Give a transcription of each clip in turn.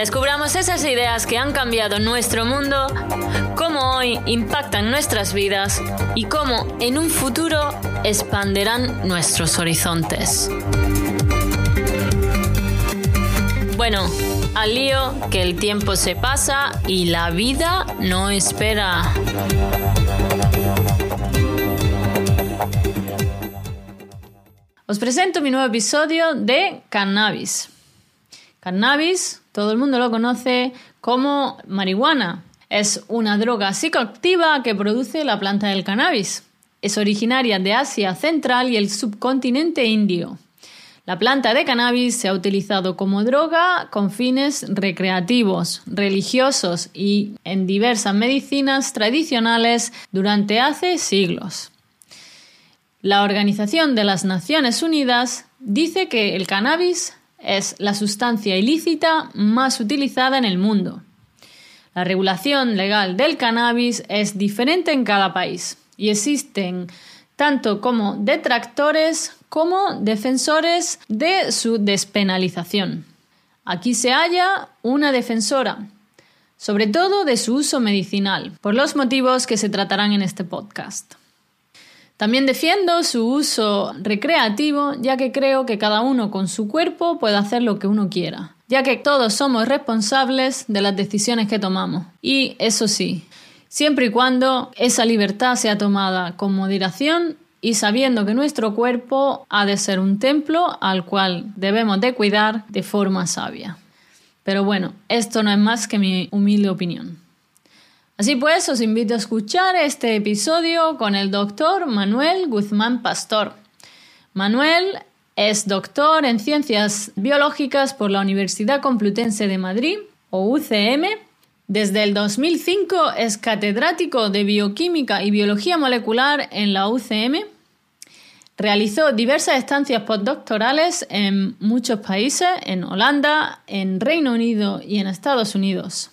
Descubramos esas ideas que han cambiado nuestro mundo, cómo hoy impactan nuestras vidas y cómo en un futuro expanderán nuestros horizontes. Bueno, al lío que el tiempo se pasa y la vida no espera. Os presento mi nuevo episodio de Cannabis. Cannabis, todo el mundo lo conoce como marihuana. Es una droga psicoactiva que produce la planta del cannabis. Es originaria de Asia Central y el subcontinente indio. La planta de cannabis se ha utilizado como droga con fines recreativos, religiosos y en diversas medicinas tradicionales durante hace siglos. La Organización de las Naciones Unidas dice que el cannabis es la sustancia ilícita más utilizada en el mundo. La regulación legal del cannabis es diferente en cada país y existen tanto como detractores como defensores de su despenalización. Aquí se halla una defensora, sobre todo de su uso medicinal, por los motivos que se tratarán en este podcast. También defiendo su uso recreativo, ya que creo que cada uno con su cuerpo puede hacer lo que uno quiera, ya que todos somos responsables de las decisiones que tomamos. Y eso sí, siempre y cuando esa libertad sea tomada con moderación y sabiendo que nuestro cuerpo ha de ser un templo al cual debemos de cuidar de forma sabia. Pero bueno, esto no es más que mi humilde opinión. Así pues, os invito a escuchar este episodio con el doctor Manuel Guzmán Pastor. Manuel es doctor en ciencias biológicas por la Universidad Complutense de Madrid, o UCM. Desde el 2005 es catedrático de bioquímica y biología molecular en la UCM. Realizó diversas estancias postdoctorales en muchos países, en Holanda, en Reino Unido y en Estados Unidos.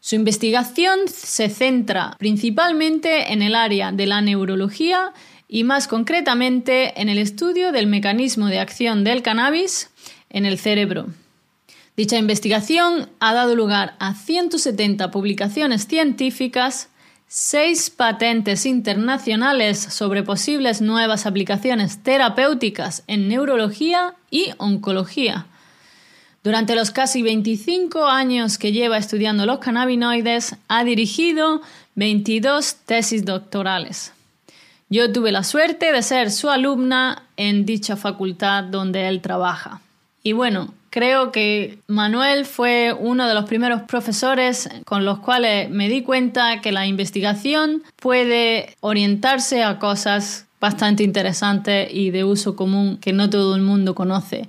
Su investigación se centra principalmente en el área de la neurología y más concretamente en el estudio del mecanismo de acción del cannabis en el cerebro. Dicha investigación ha dado lugar a 170 publicaciones científicas, seis patentes internacionales sobre posibles nuevas aplicaciones terapéuticas en neurología y oncología, durante los casi 25 años que lleva estudiando los cannabinoides, ha dirigido 22 tesis doctorales. Yo tuve la suerte de ser su alumna en dicha facultad donde él trabaja. Y bueno, creo que Manuel fue uno de los primeros profesores con los cuales me di cuenta que la investigación puede orientarse a cosas bastante interesantes y de uso común que no todo el mundo conoce.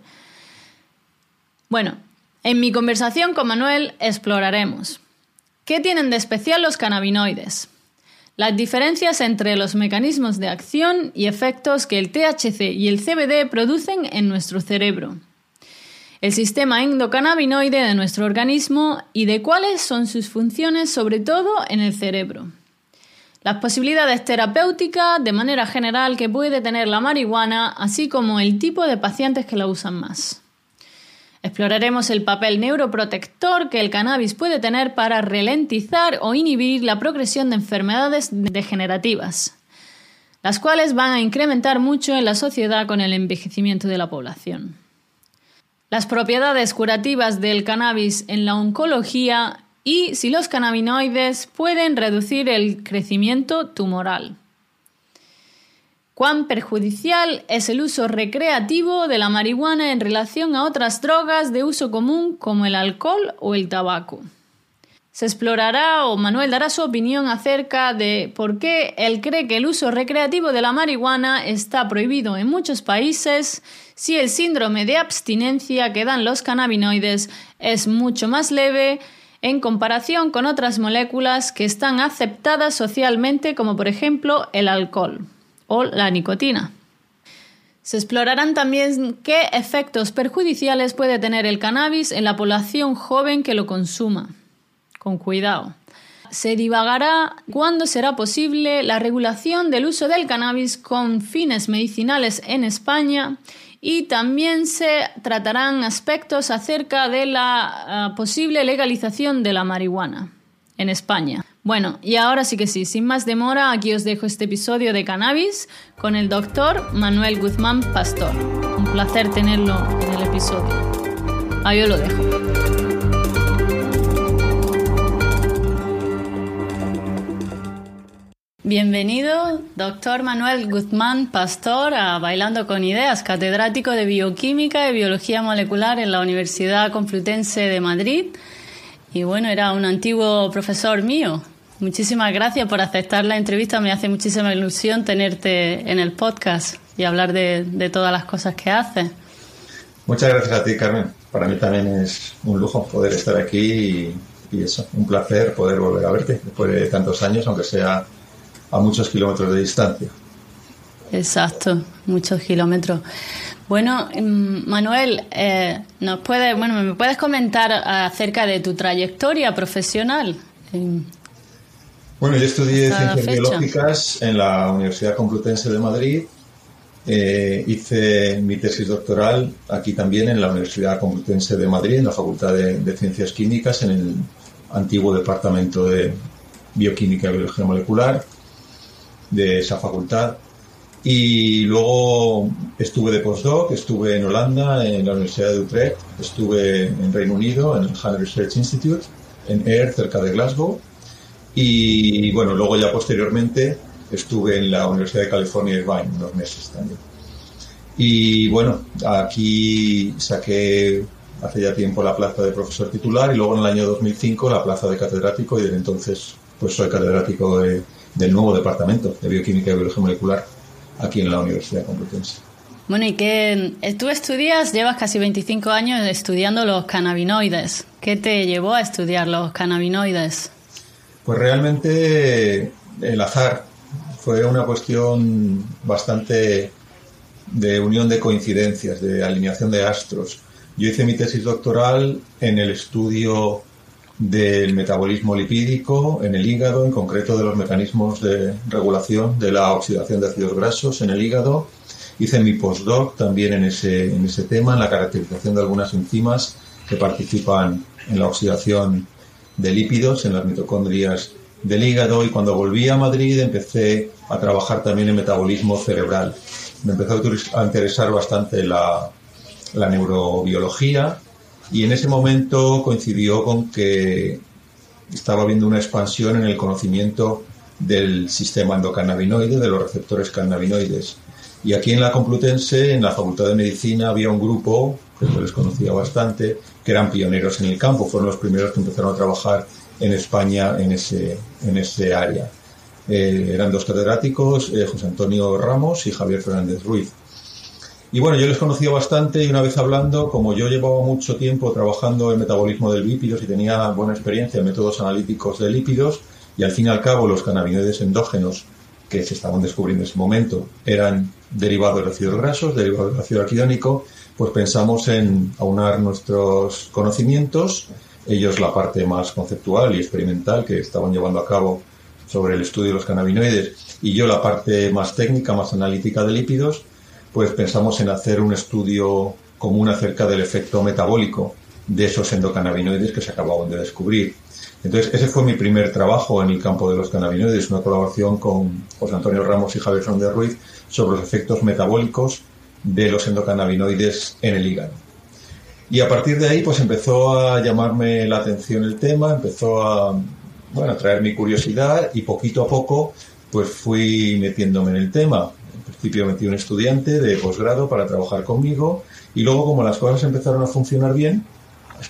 Bueno, en mi conversación con Manuel exploraremos qué tienen de especial los cannabinoides, las diferencias entre los mecanismos de acción y efectos que el THC y el CBD producen en nuestro cerebro, el sistema endocannabinoide de nuestro organismo y de cuáles son sus funciones sobre todo en el cerebro. Las posibilidades terapéuticas de manera general que puede tener la marihuana, así como el tipo de pacientes que la usan más. Exploraremos el papel neuroprotector que el cannabis puede tener para ralentizar o inhibir la progresión de enfermedades degenerativas, las cuales van a incrementar mucho en la sociedad con el envejecimiento de la población. Las propiedades curativas del cannabis en la oncología y si los cannabinoides pueden reducir el crecimiento tumoral cuán perjudicial es el uso recreativo de la marihuana en relación a otras drogas de uso común como el alcohol o el tabaco. Se explorará o Manuel dará su opinión acerca de por qué él cree que el uso recreativo de la marihuana está prohibido en muchos países, si el síndrome de abstinencia que dan los cannabinoides es mucho más leve en comparación con otras moléculas que están aceptadas socialmente como por ejemplo el alcohol o la nicotina. Se explorarán también qué efectos perjudiciales puede tener el cannabis en la población joven que lo consuma. Con cuidado. Se divagará cuándo será posible la regulación del uso del cannabis con fines medicinales en España y también se tratarán aspectos acerca de la ah, posible legalización de la marihuana en España. Bueno, y ahora sí que sí, sin más demora, aquí os dejo este episodio de Cannabis con el doctor Manuel Guzmán Pastor. Un placer tenerlo en el episodio. Ahí os lo dejo. Bienvenido, doctor Manuel Guzmán Pastor, a Bailando con Ideas, catedrático de Bioquímica y Biología Molecular en la Universidad Complutense de Madrid. Y bueno, era un antiguo profesor mío. Muchísimas gracias por aceptar la entrevista. Me hace muchísima ilusión tenerte en el podcast y hablar de, todas las cosas que haces. Muchas gracias a ti, Carmen. Para mí también es un lujo poder estar aquí y, y eso, un placer poder volver a verte después de tantos años, aunque sea a muchos kilómetros de distancia. Exacto, muchos kilómetros. Bueno, mm, Manuel, eh, nos puedes, bueno, ¿me puedes comentar acerca de tu trayectoria profesional? Bueno, yo estudié ciencias biológicas en la Universidad Complutense de Madrid. Eh, hice mi tesis doctoral aquí también en la Universidad Complutense de Madrid, en la Facultad de Ciencias Químicas, en el antiguo departamento de Bioquímica y Biología Molecular de esa facultad. Y luego estuve de postdoc, estuve en Holanda, en la Universidad de Utrecht, estuve en Reino Unido, en el Hand Research Institute, en Air, cerca de Glasgow. Y bueno, luego ya posteriormente estuve en la Universidad de California Irvine unos meses también. Y bueno, aquí saqué hace ya tiempo la plaza de profesor titular y luego en el año 2005 la plaza de catedrático y desde entonces pues soy catedrático de del nuevo departamento de bioquímica y biología molecular aquí en la Universidad Complutense. Bueno, y que eh, tú estudias, llevas casi 25 años estudiando los cannabinoides. ¿Qué te llevó a estudiar los cannabinoides? Pues realmente el azar fue una cuestión bastante de unión de coincidencias, de alineación de astros. Yo hice mi tesis doctoral en el estudio del metabolismo lipídico en el hígado, en concreto de los mecanismos de regulación de la oxidación de ácidos grasos en el hígado. Hice mi postdoc también en ese, en ese tema, en la caracterización de algunas enzimas que participan en la oxidación de lípidos en las mitocondrias del hígado y cuando volví a Madrid empecé a trabajar también en metabolismo cerebral. Me empezó a interesar bastante la, la neurobiología y en ese momento coincidió con que estaba habiendo una expansión en el conocimiento del sistema endocannabinoide, de los receptores cannabinoides. Y aquí en la Complutense, en la Facultad de Medicina, había un grupo, que yo les conocía bastante, que eran pioneros en el campo, fueron los primeros que empezaron a trabajar en España en ese, en ese área. Eh, eran dos catedráticos, eh, José Antonio Ramos y Javier Fernández Ruiz. Y bueno, yo les conocía bastante y una vez hablando, como yo llevaba mucho tiempo trabajando en metabolismo de lípidos y tenía buena experiencia en métodos analíticos de lípidos, y al fin y al cabo los cannabinoides endógenos que se estaban descubriendo en ese momento eran derivados de ácidos grasos, derivados del ácido arquidónico, pues pensamos en aunar nuestros conocimientos, ellos la parte más conceptual y experimental que estaban llevando a cabo sobre el estudio de los cannabinoides, y yo la parte más técnica, más analítica de lípidos, pues pensamos en hacer un estudio común acerca del efecto metabólico de esos endocannabinoides que se acababan de descubrir. Entonces, ese fue mi primer trabajo en el campo de los cannabinoides, una colaboración con José Antonio Ramos y Javier Fernández Ruiz sobre los efectos metabólicos de los endocannabinoides en el hígado. Y a partir de ahí, pues empezó a llamarme la atención el tema, empezó a, bueno, a traer mi curiosidad y poquito a poco, pues fui metiéndome en el tema principio metí un estudiante de posgrado para trabajar conmigo y luego como las cosas empezaron a funcionar bien,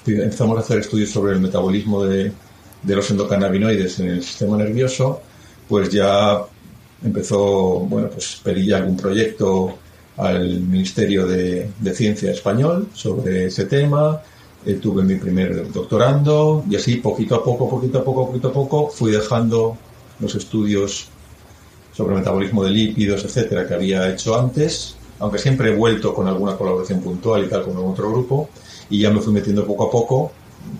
empezamos a hacer estudios sobre el metabolismo de, los endocannabinoides en el sistema nervioso, pues ya empezó, bueno, pues pedí algún proyecto al Ministerio de, Ciencia español sobre ese tema, eh, tuve mi primer doctorando y así poquito a poco, poquito a poco, poquito a poco fui dejando los estudios sobre metabolismo de lípidos, etcétera, que había hecho antes, aunque siempre he vuelto con alguna colaboración puntual y tal con otro grupo, y ya me fui metiendo poco a poco,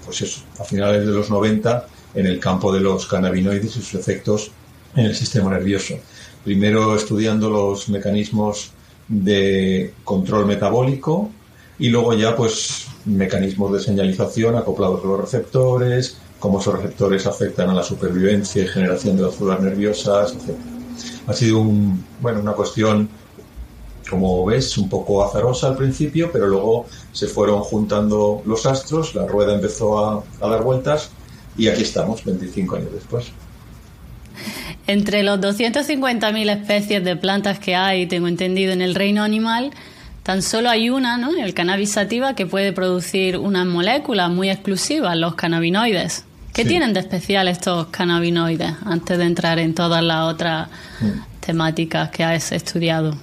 pues eso, a finales de los 90, en el campo de los cannabinoides y sus efectos en el sistema nervioso. Primero estudiando los mecanismos de control metabólico y luego ya pues mecanismos de señalización acoplados a los receptores, cómo esos receptores afectan a la supervivencia y generación de las células nerviosas, etc. Ha sido un, bueno, una cuestión, como ves, un poco azarosa al principio, pero luego se fueron juntando los astros, la rueda empezó a, a dar vueltas y aquí estamos, 25 años después. Entre los 250.000 especies de plantas que hay, tengo entendido, en el reino animal, tan solo hay una, ¿no? el cannabis sativa, que puede producir unas moléculas muy exclusivas, los cannabinoides. ¿Qué tienen de especial estos cannabinoides antes de entrar en todas las otras mm. temáticas que has estudiado?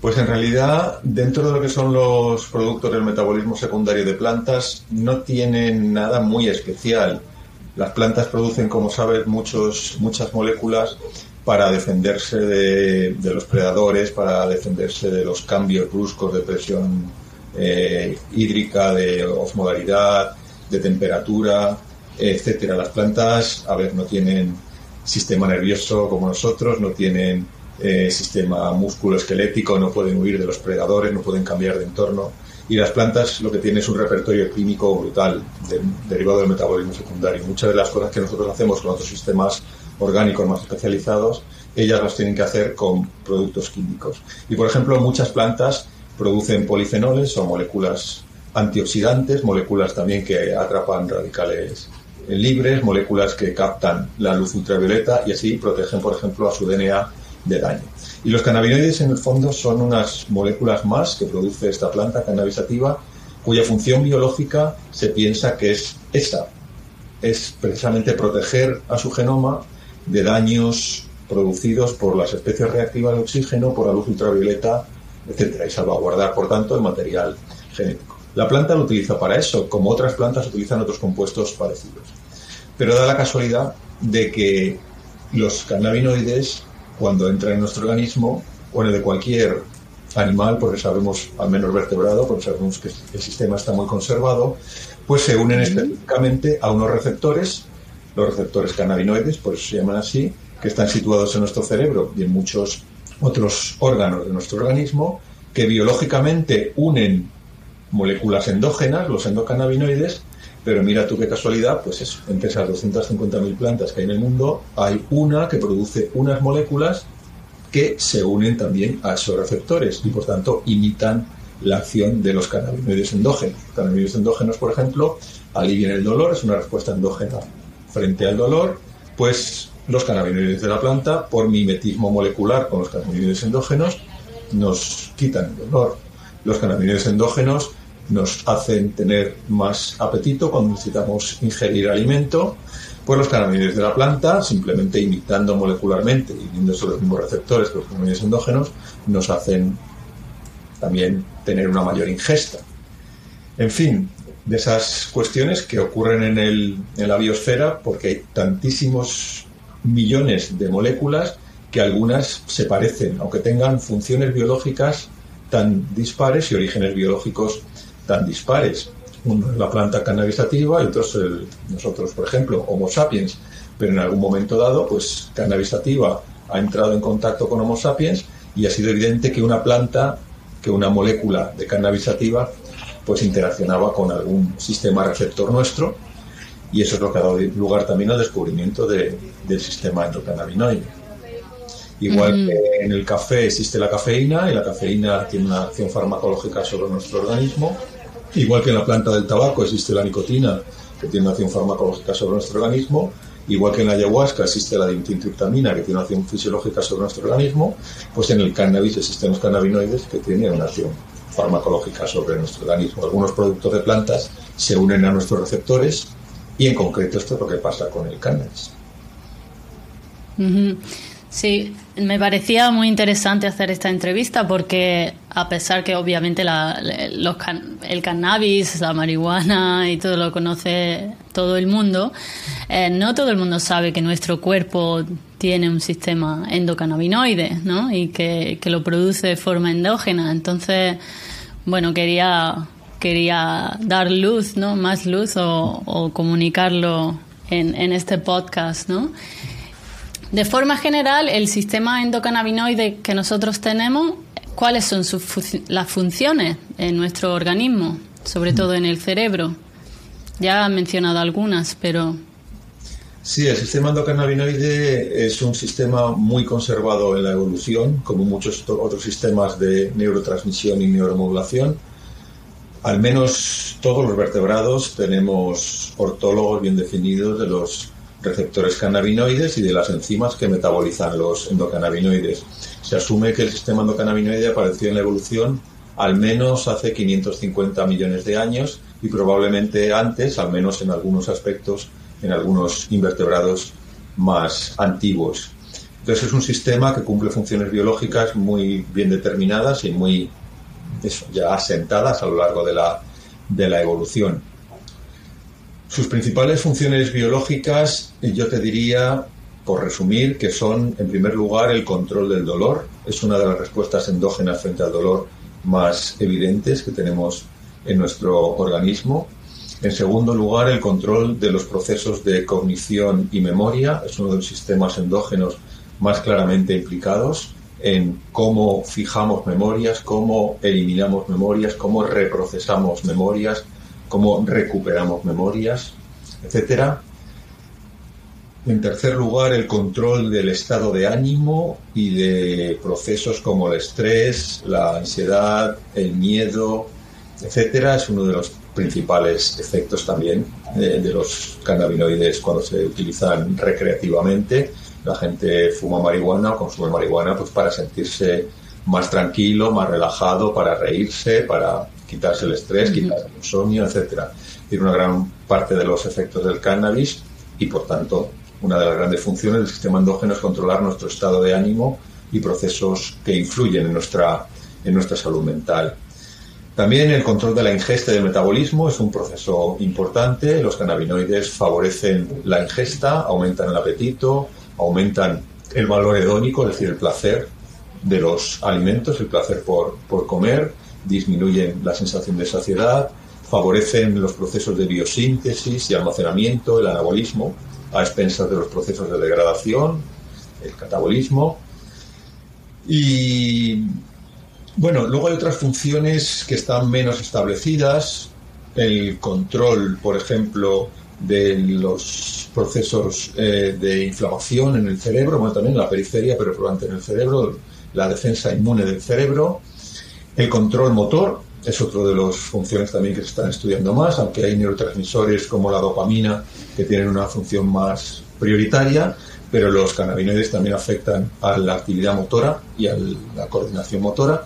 Pues en realidad, dentro de lo que son los productos del metabolismo secundario de plantas, no tienen nada muy especial. Las plantas producen, como sabes, muchos, muchas moléculas para defenderse de, los predadores, para defenderse de los cambios bruscos de presión eh, hídrica, de osmolaridad, de temperatura, etcétera. Las plantas, a ver, no tienen sistema nervioso como nosotros, no tienen eh, sistema músculo-esquelético, no pueden huir de los predadores, no pueden cambiar de entorno. Y las plantas lo que tienen es un repertorio clínico brutal, derivado del metabolismo secundario. Muchas de las cosas que nosotros hacemos con otros sistemas orgánicos más especializados, ellas las tienen que hacer con productos químicos. Y por ejemplo, muchas plantas producen polifenoles o moléculas antioxidantes, moléculas también que atrapan radicales libres, moléculas que captan la luz ultravioleta y así protegen, por ejemplo, a su DNA de daño. Y los cannabinoides en el fondo son unas moléculas más que produce esta planta cannabisativa cuya función biológica se piensa que es esta, es precisamente proteger a su genoma de daños producidos por las especies reactivas de oxígeno, por la luz ultravioleta, etcétera, y salvaguardar, por tanto, el material genético. La planta lo utiliza para eso, como otras plantas utilizan otros compuestos parecidos. Pero da la casualidad de que los cannabinoides cuando entra en nuestro organismo, o en el de cualquier animal, porque sabemos, al menos vertebrado, porque sabemos que el sistema está muy conservado, pues se unen específicamente a unos receptores, los receptores cannabinoides, por eso se llaman así, que están situados en nuestro cerebro y en muchos otros órganos de nuestro organismo, que biológicamente unen moléculas endógenas, los endocannabinoides, pero mira tú qué casualidad, pues entre esas 250.000 plantas que hay en el mundo, hay una que produce unas moléculas que se unen también a esos receptores y por tanto imitan la acción de los cannabinoides endógenos. Los cannabinoides endógenos, por ejemplo, alivian el dolor, es una respuesta endógena frente al dolor, pues los cannabinoides de la planta, por mimetismo molecular con los cannabinoides endógenos, nos quitan el dolor. Los cannabinoides endógenos nos hacen tener más apetito cuando necesitamos ingerir alimento, pues los cannabinoides de la planta, simplemente imitando molecularmente y viendo los mismos receptores que los cannabinoides endógenos, nos hacen también tener una mayor ingesta. En fin, de esas cuestiones que ocurren en, el, en la biosfera porque hay tantísimos millones de moléculas que algunas se parecen, aunque tengan funciones biológicas tan dispares y orígenes biológicos tan dispares. Uno es la planta cannabisativa y otro es nosotros, por ejemplo, Homo sapiens. Pero en algún momento dado, pues cannabisativa ha entrado en contacto con Homo sapiens y ha sido evidente que una planta, que una molécula de cannabisativa, pues interaccionaba con algún sistema receptor nuestro y eso es lo que ha dado lugar también al descubrimiento del sistema endocannabinoide. Igual que en el café existe la cafeína y la cafeína tiene una acción farmacológica sobre nuestro organismo, Igual que en la planta del tabaco existe la nicotina, que tiene una acción farmacológica sobre nuestro organismo, igual que en la ayahuasca existe la dimethiltryptamina, que tiene una acción fisiológica sobre nuestro organismo, pues en el cannabis existen los cannabinoides que tienen una acción farmacológica sobre nuestro organismo. Algunos productos de plantas se unen a nuestros receptores y en concreto esto es lo que pasa con el cannabis. Sí, me parecía muy interesante hacer esta entrevista porque a pesar que obviamente la, el cannabis, la marihuana y todo lo conoce todo el mundo, eh, no todo el mundo sabe que nuestro cuerpo tiene un sistema endocannabinoide ¿no? y que, que lo produce de forma endógena. Entonces, bueno, quería, quería dar luz, ¿no? más luz o, o comunicarlo en, en este podcast. ¿no? De forma general, el sistema endocannabinoide que nosotros tenemos, ¿cuáles son sus las funciones en nuestro organismo, sobre todo en el cerebro? Ya han mencionado algunas, pero... Sí, el sistema endocannabinoide es un sistema muy conservado en la evolución, como muchos otros sistemas de neurotransmisión y neuromodulación. Al menos todos los vertebrados tenemos ortólogos bien definidos de los receptores cannabinoides y de las enzimas que metabolizan los endocannabinoides. Se asume que el sistema endocannabinoide apareció en la evolución al menos hace 550 millones de años y probablemente antes, al menos en algunos aspectos, en algunos invertebrados más antiguos. Entonces es un sistema que cumple funciones biológicas muy bien determinadas y muy ya asentadas a lo largo de la, de la evolución. Sus principales funciones biológicas, yo te diría, por resumir, que son, en primer lugar, el control del dolor. Es una de las respuestas endógenas frente al dolor más evidentes que tenemos en nuestro organismo. En segundo lugar, el control de los procesos de cognición y memoria. Es uno de los sistemas endógenos más claramente implicados en cómo fijamos memorias, cómo eliminamos memorias, cómo reprocesamos memorias, cómo recuperamos memorias, etcétera. En tercer lugar, el control del estado de ánimo y de procesos como el estrés, la ansiedad, el miedo, etcétera, es uno de los principales efectos también de, de los cannabinoides cuando se utilizan recreativamente. La gente fuma marihuana o consume marihuana pues para sentirse más tranquilo, más relajado, para reírse, para quitarse el estrés, quitarse el insomnio, etcétera. Tiene una gran parte de los efectos del cannabis y, por tanto, una de las grandes funciones del sistema endógeno es controlar nuestro estado de ánimo y procesos que influyen en nuestra, en nuestra salud mental. También el control de la ingesta y del metabolismo es un proceso importante. Los cannabinoides favorecen la ingesta, aumentan el apetito, aumentan el valor hedónico, es decir, el placer de los alimentos, el placer por, por comer, disminuyen la sensación de saciedad, favorecen los procesos de biosíntesis y almacenamiento, el anabolismo, a expensas de los procesos de degradación, el catabolismo. Y bueno, luego hay otras funciones que están menos establecidas, el control, por ejemplo, de los procesos eh, de inflamación en el cerebro, bueno, también en la periferia, pero probablemente en el cerebro, la defensa inmune del cerebro, el control motor es otro de las funciones también que se están estudiando más, aunque hay neurotransmisores como la dopamina que tienen una función más prioritaria, pero los cannabinoides también afectan a la actividad motora y a la coordinación motora,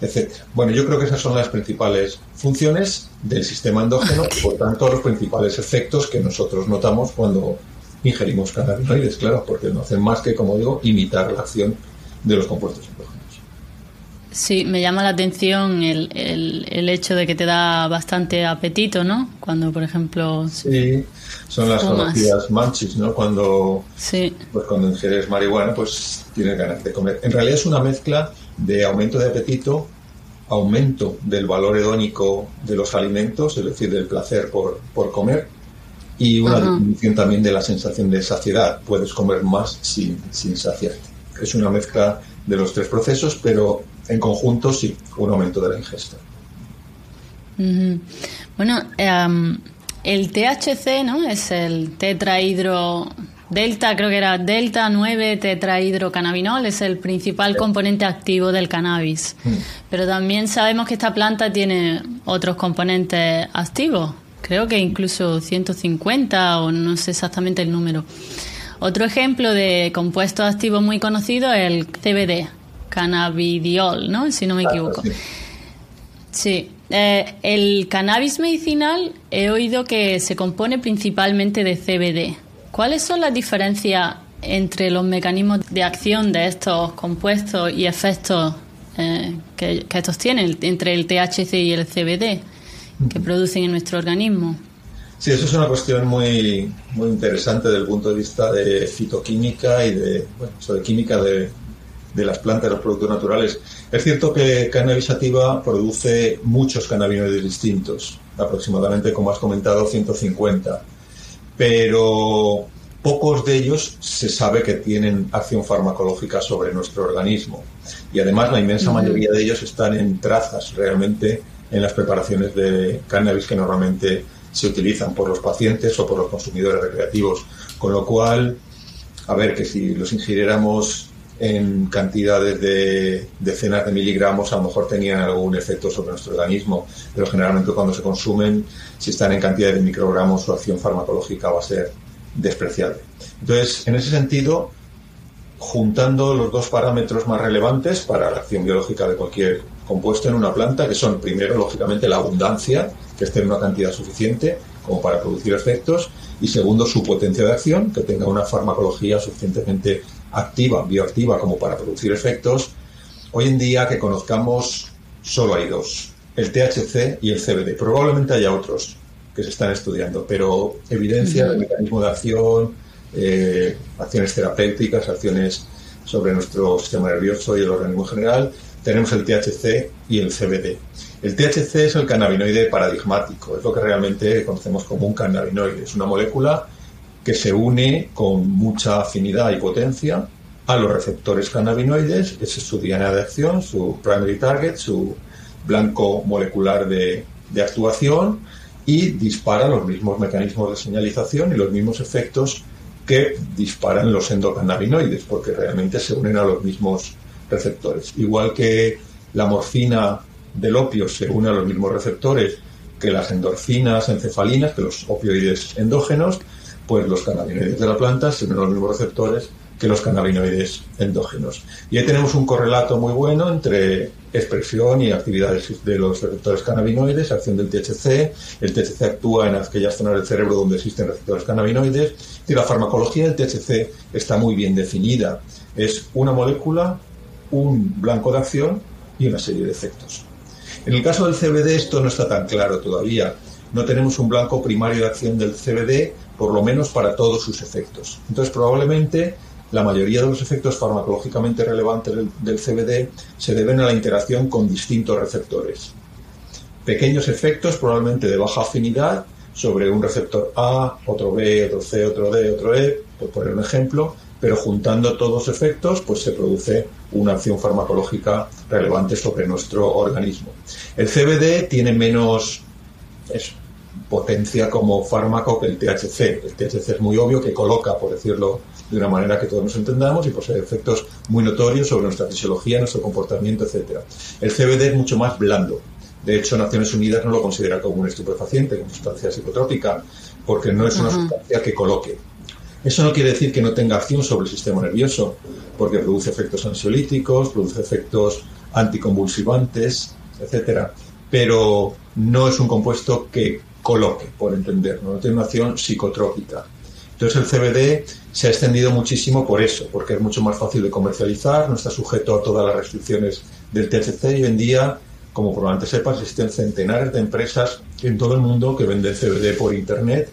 etc. Bueno, yo creo que esas son las principales funciones del sistema endógeno por tanto los principales efectos que nosotros notamos cuando ingerimos cannabinoides, claro, porque no hacen más que, como digo, imitar la acción de los compuestos endógenos. Sí, me llama la atención el, el, hecho de que te da bastante apetito, ¿no? Cuando, por ejemplo... Sí, son las conocidas manchis, ¿no? Cuando, sí. pues cuando ingieres marihuana, pues tienes ganas de comer. En realidad es una mezcla de aumento de apetito, aumento del valor hedónico de los alimentos, es decir, del placer por, por comer, y una disminución también de la sensación de saciedad. Puedes comer más sin, sin saciarte. Es una mezcla de los tres procesos, pero en conjunto sí, un aumento de la ingesta. Bueno, em, el THC, ¿no? Es el tetrahidro delta, creo que era delta 9 tetrahidrocannabinol, es el principal componente activo del cannabis. Mm. Pero también sabemos que esta planta tiene otros componentes activos. Creo que incluso 150 o no sé exactamente el número. Otro ejemplo de compuesto activo muy conocido es el CBD, cannabidiol, ¿no? Si no me equivoco. sí. Eh, el cannabis medicinal he oído que se compone principalmente de CBD. ¿Cuáles son las diferencias entre los mecanismos de acción de estos compuestos y efectos eh, que, estos tienen, entre el THC y el CBD, que producen en nuestro organismo. Sí, eso es una cuestión muy, muy interesante desde el punto de vista de fitoquímica y de, bueno, de química de, de las plantas, de los productos naturales. Es cierto que cannabis sativa produce muchos cannabinoides distintos, aproximadamente, como has comentado, 150, pero pocos de ellos se sabe que tienen acción farmacológica sobre nuestro organismo. Y además la inmensa mayoría de ellos están en trazas realmente en las preparaciones de cannabis que normalmente se utilizan por los pacientes o por los consumidores recreativos. Con lo cual, a ver, que si los ingiriéramos en cantidades de decenas de miligramos a lo mejor tenían algún efecto sobre nuestro organismo, pero generalmente cuando se consumen, si están en cantidades de microgramos, su acción farmacológica va a ser despreciable. Entonces, en ese sentido, juntando los dos parámetros más relevantes para la acción biológica de cualquier compuesto en una planta, que son primero, lógicamente, la abundancia, que esté en una cantidad suficiente como para producir efectos, y segundo, su potencia de acción, que tenga una farmacología suficientemente activa, bioactiva, como para producir efectos, hoy en día que conozcamos solo hay dos, el THC y el CBD. Probablemente haya otros que se están estudiando, pero evidencia del mecanismo de acción, eh, acciones terapéuticas, acciones sobre nuestro sistema nervioso y el organismo en general, tenemos el THC y el CBD. El THC es el cannabinoide paradigmático, es lo que realmente conocemos como un cannabinoide. Es una molécula que se une con mucha afinidad y potencia a los receptores cannabinoides, ese es su diana de acción, su primary target, su blanco molecular de, de actuación y dispara los mismos mecanismos de señalización y los mismos efectos que disparan los endocannabinoides, porque realmente se unen a los mismos receptores. Igual que la morfina del opio se une a los mismos receptores que las endorfinas encefalinas, que los opioides endógenos, pues los cannabinoides de la planta tienen los mismos receptores que los cannabinoides endógenos. Y ahí tenemos un correlato muy bueno entre expresión y actividades de los receptores cannabinoides, acción del THC. El THC actúa en aquellas zonas del cerebro donde existen receptores cannabinoides. Y la farmacología del THC está muy bien definida. Es una molécula, un blanco de acción y una serie de efectos. En el caso del CBD esto no está tan claro todavía. No tenemos un blanco primario de acción del CBD, por lo menos para todos sus efectos. Entonces, probablemente la mayoría de los efectos farmacológicamente relevantes del, CBD se deben a la interacción con distintos receptores. Pequeños efectos, probablemente de baja afinidad, sobre un receptor A, otro B, otro C, otro D, otro E, por poner un ejemplo, pero juntando todos los efectos, pues se produce una acción farmacológica relevante sobre nuestro organismo. El CBD tiene menos potencia como fármaco que el THC. El THC es muy obvio que coloca, por decirlo de una manera que todos nos entendamos, y posee efectos muy notorios sobre nuestra fisiología, nuestro comportamiento, etc. El CBD es mucho más blando. De hecho, Naciones Unidas no lo considera como un estupefaciente, como sustancia psicotrópica, porque no es una sustancia que coloque. Eso no quiere decir que no tenga acción sobre el sistema nervioso, porque produce efectos ansiolíticos, produce efectos anticonvulsivantes, etcétera, pero no es un compuesto que coloque, por entender, no tiene una acción psicotrópica. Entonces el CBD se ha extendido muchísimo por eso, porque es mucho más fácil de comercializar, no está sujeto a todas las restricciones del THC y hoy en día, como probablemente sepas, existen centenares de empresas en todo el mundo que venden CBD por Internet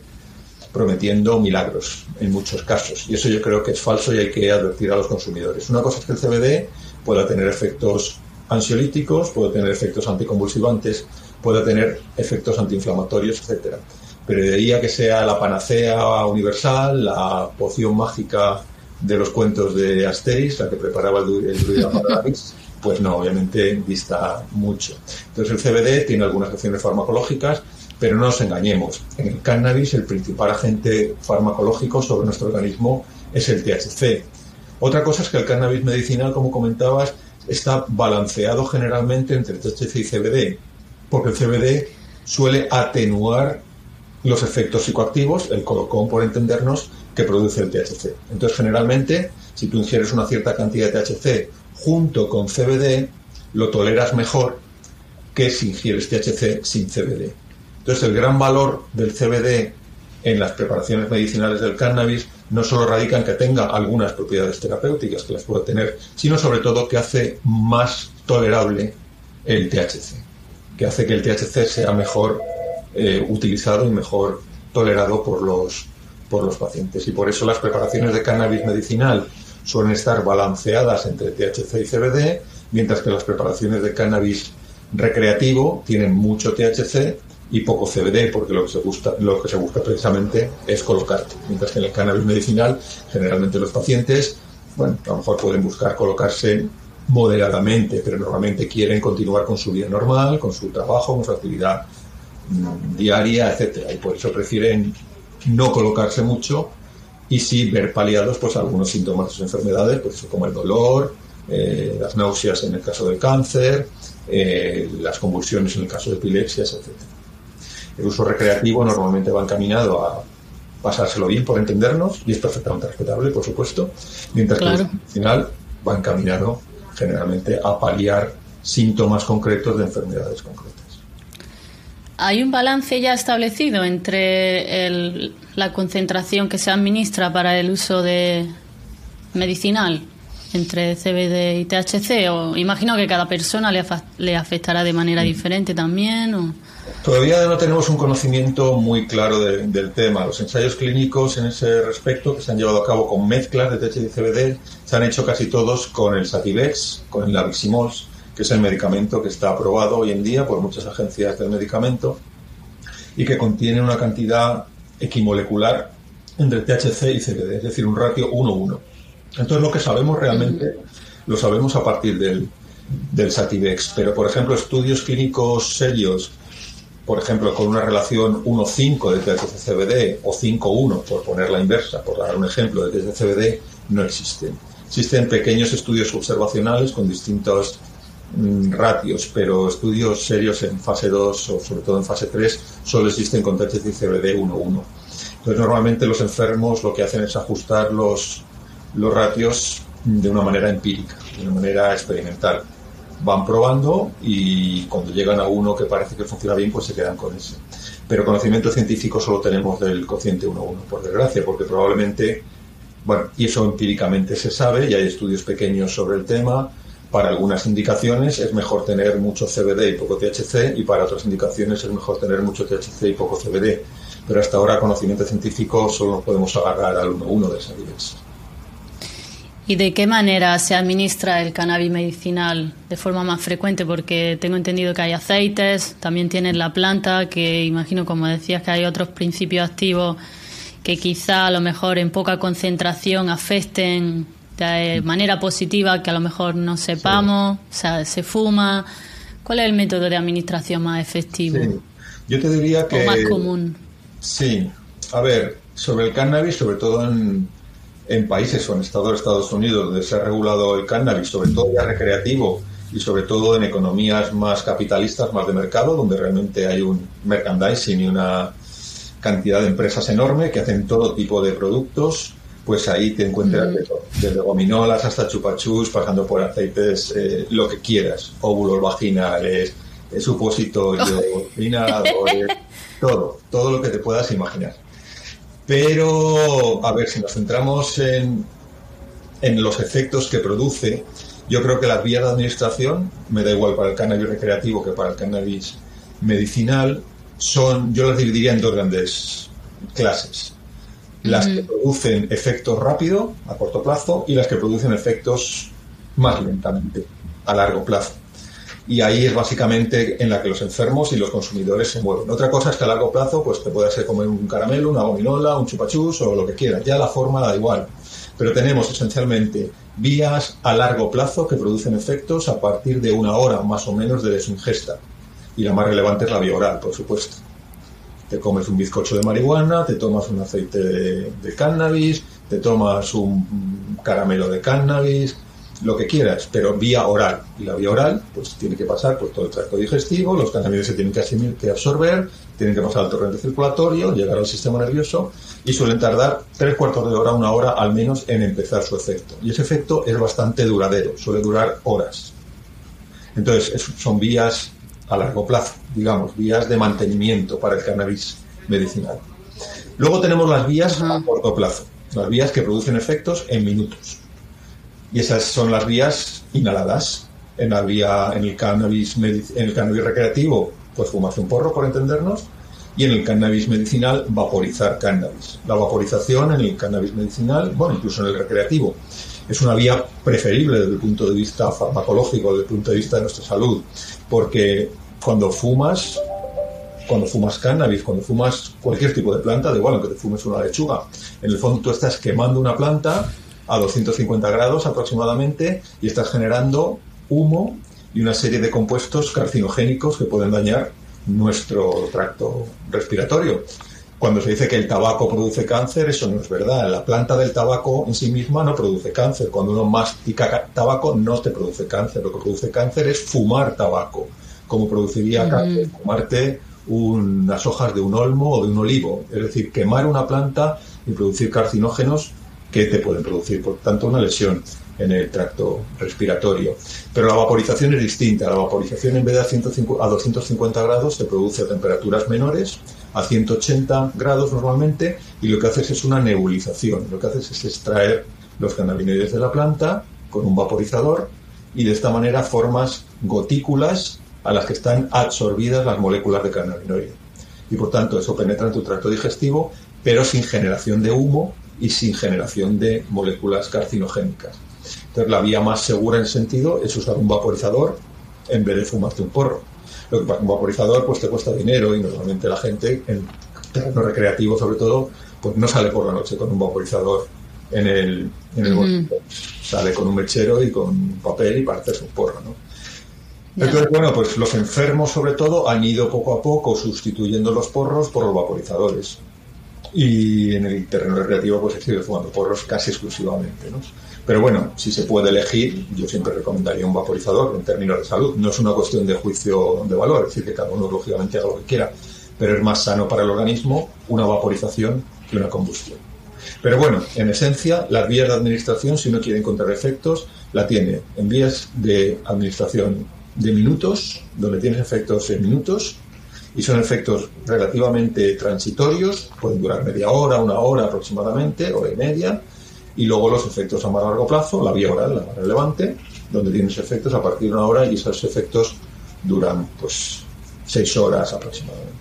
prometiendo milagros en muchos casos. Y eso yo creo que es falso y hay que advertir a los consumidores. Una cosa es que el CBD pueda tener efectos ansiolíticos, puede tener efectos anticonvulsivantes, puede tener efectos antiinflamatorios, etcétera. Pero de que sea la panacea universal, la poción mágica de los cuentos de Asterix, la que preparaba el, el druida pues no, obviamente dista mucho. Entonces el CBD tiene algunas acciones farmacológicas, pero no nos engañemos. En el cannabis el principal agente farmacológico sobre nuestro organismo es el THC. Otra cosa es que el cannabis medicinal, como comentabas, está balanceado generalmente entre THC y CBD, porque el CBD suele atenuar los efectos psicoactivos, el colocón por entendernos, que produce el THC. Entonces, generalmente, si tú ingieres una cierta cantidad de THC junto con CBD, lo toleras mejor que si ingieres THC sin CBD. Entonces, el gran valor del CBD en las preparaciones medicinales del cannabis no solo radica en que tenga algunas propiedades terapéuticas que las puede tener, sino sobre todo que hace más tolerable el THC, que hace que el THC sea mejor eh, utilizado y mejor tolerado por los, por los pacientes. Y por eso las preparaciones de cannabis medicinal suelen estar balanceadas entre THC y CBD, mientras que las preparaciones de cannabis recreativo tienen mucho THC y poco CBD, porque lo que se busca, lo que se busca precisamente es colocarte. Mientras que en el cannabis medicinal, generalmente los pacientes, bueno, a lo mejor pueden buscar colocarse moderadamente, pero normalmente quieren continuar con su vida normal, con su trabajo, con su actividad mm, diaria, etcétera, y por eso prefieren no colocarse mucho y sí ver paliados pues algunos síntomas de sus enfermedades, pues como el dolor, eh, las náuseas en el caso del cáncer, eh, las convulsiones en el caso de epilepsias, etcétera. El uso recreativo normalmente va encaminado a pasárselo bien por entendernos y es perfectamente respetable, por supuesto, mientras que el final va encaminado generalmente a paliar síntomas concretos de enfermedades concretas. ¿Hay un balance ya establecido entre la concentración que se administra para el uso de medicinal entre CBD y THC? O imagino que cada persona le, afectará de manera mm. diferente también. ¿o? Todavía no tenemos un conocimiento muy claro del tema. Los ensayos clínicos en ese respecto, que se han llevado a cabo con mezclas de THC y CBD, se han hecho casi todos con el Sativex, con el Laviximos, que es el medicamento que está aprobado hoy en día por muchas agencias del medicamento y que contiene una cantidad equimolecular entre THC y CBD, es decir, un ratio 1-1. Entonces lo que sabemos realmente lo sabemos a partir del, del Sativex, pero por ejemplo estudios clínicos serios por ejemplo, con una relación 1-5 de THC-CBD o 5-1, por poner la inversa, por dar un ejemplo de THC-CBD, no existen. Existen pequeños estudios observacionales con distintos mm, ratios, pero estudios serios en fase 2 o sobre todo en fase 3 solo existen con THC-CBD 1-1. Entonces, normalmente los enfermos lo que hacen es ajustar los, los ratios de una manera empírica, de una manera experimental van probando y cuando llegan a uno que parece que funciona bien, pues se quedan con ese. Pero conocimiento científico solo tenemos del cociente 1-1, por desgracia, porque probablemente, bueno, y eso empíricamente se sabe, y hay estudios pequeños sobre el tema. Para algunas indicaciones es mejor tener mucho CBD y poco THC, y para otras indicaciones es mejor tener mucho THC y poco CBD. Pero hasta ahora, conocimiento científico, solo podemos agarrar al 1-1 de esa evidencia. ¿Y de qué manera se administra el cannabis medicinal de forma más frecuente? Porque tengo entendido que hay aceites, también tienes la planta, que imagino, como decías, que hay otros principios activos que quizá a lo mejor en poca concentración afecten de manera positiva que a lo mejor no sepamos, o sea, se fuma. ¿Cuál es el método de administración más efectivo? Yo te diría que... O más común. Sí, a ver, sobre el cannabis, sobre todo en en países o en Estados, Estados Unidos donde se ha regulado el cannabis, sobre todo ya recreativo y sobre todo en economías más capitalistas, más de mercado, donde realmente hay un merchandising y una cantidad de empresas enorme que hacen todo tipo de productos, pues ahí te encuentras mm. desde gominolas hasta chupachus, pasando por aceites, eh, lo que quieras, óvulos vaginales, eh, supositorios, inhaladores, todo, todo lo que te puedas imaginar. Pero, a ver, si nos centramos en, en los efectos que produce, yo creo que las vías de administración, me da igual para el cannabis recreativo que para el cannabis medicinal, son, yo las dividiría en dos grandes clases. Las que producen efectos rápido, a corto plazo, y las que producen efectos más lentamente, a largo plazo y ahí es básicamente en la que los enfermos y los consumidores se mueven. Otra cosa es que a largo plazo pues te puede hacer comer un caramelo, una gominola, un chupachus o lo que quieras, ya la forma da igual. Pero tenemos esencialmente vías a largo plazo que producen efectos a partir de una hora más o menos de su ingesta. Y la más relevante es la vía oral, por supuesto. Te comes un bizcocho de marihuana, te tomas un aceite de cannabis, te tomas un caramelo de cannabis, lo que quieras, pero vía oral. Y la vía oral, pues tiene que pasar por todo el tracto digestivo, los cannabinoides se tienen que, que absorber, tienen que pasar al torrente circulatorio, llegar al sistema nervioso y suelen tardar tres cuartos de hora, una hora al menos en empezar su efecto. Y ese efecto es bastante duradero, suele durar horas. Entonces, son vías a largo plazo, digamos, vías de mantenimiento para el cannabis medicinal. Luego tenemos las vías a corto plazo, las vías que producen efectos en minutos. Y esas son las vías inhaladas. En la vía, en el cannabis, en el cannabis recreativo, pues fumarse un porro, por entendernos, y en el cannabis medicinal, vaporizar cannabis. La vaporización en el cannabis medicinal, bueno, incluso en el recreativo, es una vía preferible desde el punto de vista farmacológico, desde el punto de vista de nuestra salud, porque cuando fumas, cuando fumas cannabis, cuando fumas cualquier tipo de planta, de igual que te fumes una lechuga, en el fondo tú estás quemando una planta a 250 grados aproximadamente y estás generando humo y una serie de compuestos carcinogénicos que pueden dañar nuestro tracto respiratorio. Cuando se dice que el tabaco produce cáncer, eso no es verdad. La planta del tabaco en sí misma no produce cáncer. Cuando uno mastica tabaco no te produce cáncer. Lo que produce cáncer es fumar tabaco, como produciría cáncer fumarte unas hojas de un olmo o de un olivo. Es decir, quemar una planta y producir carcinógenos que te pueden producir, por tanto, una lesión en el tracto respiratorio. Pero la vaporización es distinta. La vaporización en vez de a, 150, a 250 grados se produce a temperaturas menores, a 180 grados normalmente, y lo que haces es una nebulización. Lo que haces es extraer los cannabinoides de la planta con un vaporizador y de esta manera formas gotículas a las que están absorbidas las moléculas de cannabinoide. Y por tanto eso penetra en tu tracto digestivo, pero sin generación de humo y sin generación de moléculas carcinogénicas. Entonces, la vía más segura en sentido es usar un vaporizador en vez de fumarte un porro. Lo que pasa un vaporizador pues te cuesta dinero y normalmente la gente, en terreno recreativo sobre todo, pues no sale por la noche con un vaporizador en el, en el Sale con un mechero y con papel y hacerse un porro, ¿no? Entonces, bueno, pues los enfermos sobre todo han ido poco a poco sustituyendo los porros por los vaporizadores. Y en el terreno recreativo pues he sido fumando porros casi exclusivamente, ¿no? Pero bueno, si se puede elegir, yo siempre recomendaría un vaporizador en términos de salud. No es una cuestión de juicio de valor, es decir, que cada uno lógicamente haga lo que quiera, pero es más sano para el organismo una vaporización que una combustión. Pero bueno, en esencia, las vías de administración, si uno quiere encontrar efectos, la tiene en vías de administración de minutos, donde tienes efectos en minutos, y son efectos relativamente transitorios, pueden durar media hora, una hora aproximadamente, hora y media, y luego los efectos a más largo plazo, la vía oral, la más relevante, donde tienes efectos a partir de una hora y esos efectos duran pues seis horas aproximadamente.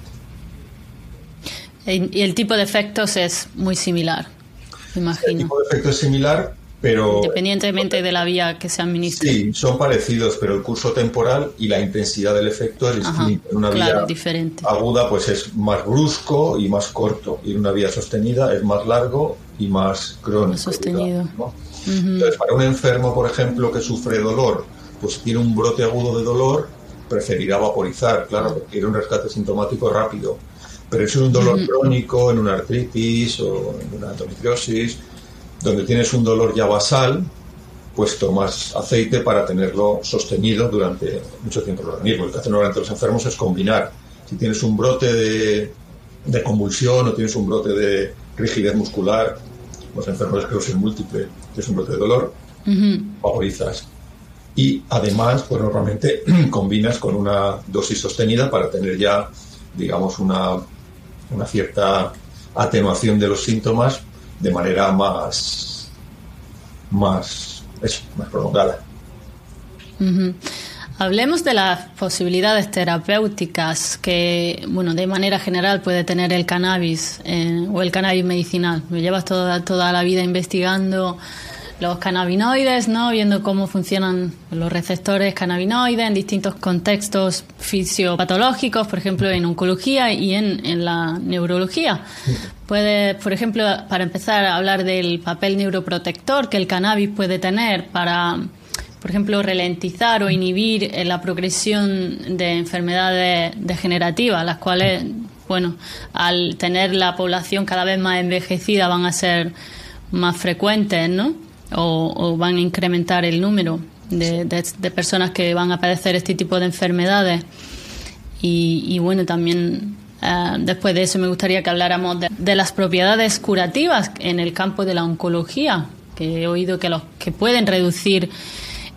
Y el tipo de efectos es muy similar, imagino. El tipo de efecto es similar, pero... Independientemente de la vía que se administre. Sí, son parecidos, pero el curso temporal y la intensidad del efecto es distinto. En una vía diferente. aguda pues es más brusco y más corto, y en una vía sostenida es más largo y más crónico. sostenido. Entonces, para un enfermo, por ejemplo, que sufre dolor, pues tiene un brote agudo de dolor, preferirá vaporizar, claro, porque quiere un rescate sintomático rápido. Pero si es un dolor crónico, en una artritis o en una endometriosis, donde tienes un dolor ya basal, pues tomas aceite para tenerlo sostenido durante mucho tiempo el organismo. Lo que hacen durante los enfermos es combinar. Si tienes un brote de, de convulsión o tienes un brote de rigidez muscular, los enfermos de esclerosis múltiple, que es un brote de dolor, vaporizas. Y además, pues normalmente combinas con una dosis sostenida para tener ya, digamos, una, una cierta atenuación de los síntomas de manera más, más, más prolongada. Hablemos de las posibilidades terapéuticas que, bueno, de manera general puede tener el cannabis eh, o el cannabis medicinal. Me llevas toda, toda la vida investigando los cannabinoides, ¿no? Viendo cómo funcionan los receptores cannabinoides en distintos contextos fisiopatológicos, por ejemplo, en oncología y en, en la neurología. Puedes, por ejemplo, para empezar a hablar del papel neuroprotector que el cannabis puede tener para por ejemplo, ralentizar o inhibir la progresión de enfermedades degenerativas, las cuales, bueno, al tener la población cada vez más envejecida van a ser más frecuentes, ¿no? O, van a incrementar el número de, personas que van a padecer este tipo de enfermedades. Y, bueno, también eh, después de eso me gustaría que habláramos de las propiedades curativas en el campo de la oncología, que he oído que los que pueden reducir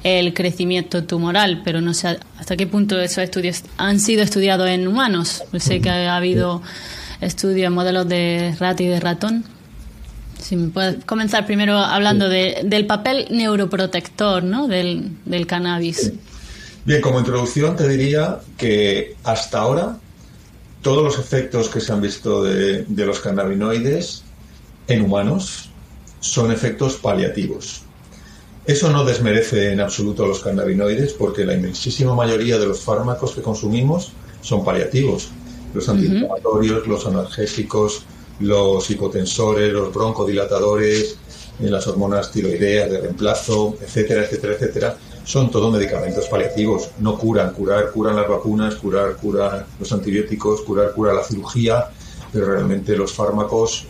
el crecimiento tumoral, pero no sé hasta qué punto esos estudios han sido estudiados en humanos. Sé que ha habido estudios en modelos de rata y de ratón. Si me puedes comenzar primero hablando del papel neuroprotector ¿no? del, cannabis. Bien, como introducción te diría que hasta ahora todos los efectos que se han visto de, de los cannabinoides en humanos son efectos paliativos. Eso no desmerece en absoluto a los cannabinoides porque la inmensísima mayoría de los fármacos que consumimos son paliativos. Los antiinflamatorios, los analgésicos, los hipotensores, los broncodilatadores, eh, las hormonas tiroideas de reemplazo, etcétera, etcétera, etcétera, son todos medicamentos paliativos. No curan, curar, curan las vacunas, curar, curan los antibióticos, curar, cura la cirugía, pero realmente los fármacos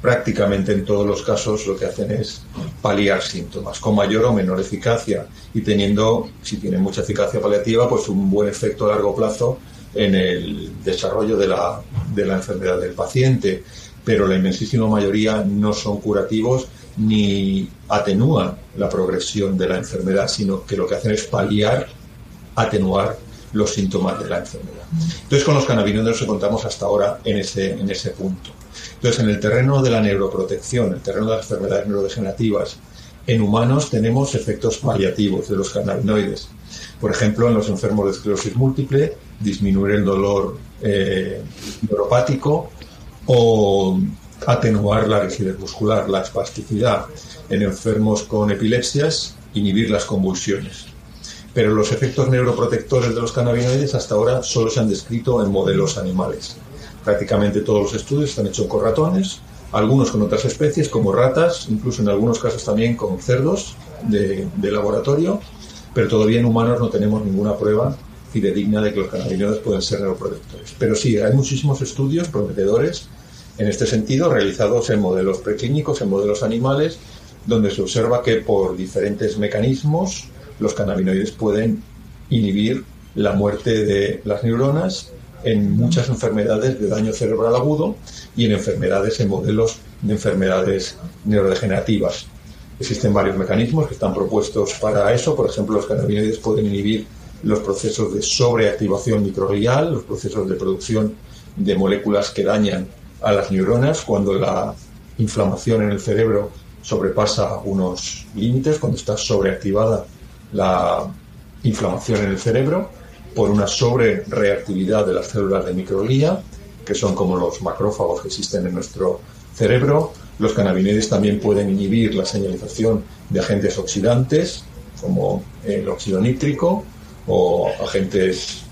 prácticamente en todos los casos lo que hacen es paliar síntomas con mayor o menor eficacia y teniendo, si tienen mucha eficacia paliativa, pues un buen efecto a largo plazo en el desarrollo de la, de la enfermedad del paciente, pero la inmensísima mayoría no son curativos ni atenúan la progresión de la enfermedad, sino que lo que hacen es paliar, atenuar los síntomas de la enfermedad. Entonces, con los cannabinoides nos encontramos hasta ahora en ese, en ese punto. Entonces, en el terreno de la neuroprotección, el terreno de las enfermedades neurodegenerativas, en humanos tenemos efectos paliativos de los cannabinoides. Por ejemplo, en los enfermos de esclerosis múltiple, disminuir el dolor eh, neuropático o atenuar la rigidez muscular, la espasticidad. En enfermos con epilepsias, inhibir las convulsiones. Pero los efectos neuroprotectores de los cannabinoides hasta ahora solo se han descrito en modelos animales. Prácticamente todos los estudios están hechos con ratones, algunos con otras especies como ratas, incluso en algunos casos también con cerdos de, de laboratorio, pero todavía en humanos no tenemos ninguna prueba fidedigna de que los cannabinoides pueden ser neuroprotectores. Pero sí, hay muchísimos estudios prometedores en este sentido, realizados en modelos preclínicos, en modelos animales, donde se observa que por diferentes mecanismos los cannabinoides pueden inhibir la muerte de las neuronas en muchas enfermedades de daño cerebral agudo y en enfermedades, en modelos de enfermedades neurodegenerativas. Existen varios mecanismos que están propuestos para eso. Por ejemplo, los cannabinoides pueden inhibir los procesos de sobreactivación microglial, los procesos de producción de moléculas que dañan a las neuronas cuando la inflamación en el cerebro sobrepasa unos límites, cuando está sobreactivada la inflamación en el cerebro por una sobrereactividad de las células de microglía, que son como los macrófagos que existen en nuestro cerebro. Los cannabinoides también pueden inhibir la señalización de agentes oxidantes, como el óxido nítrico, o agentes,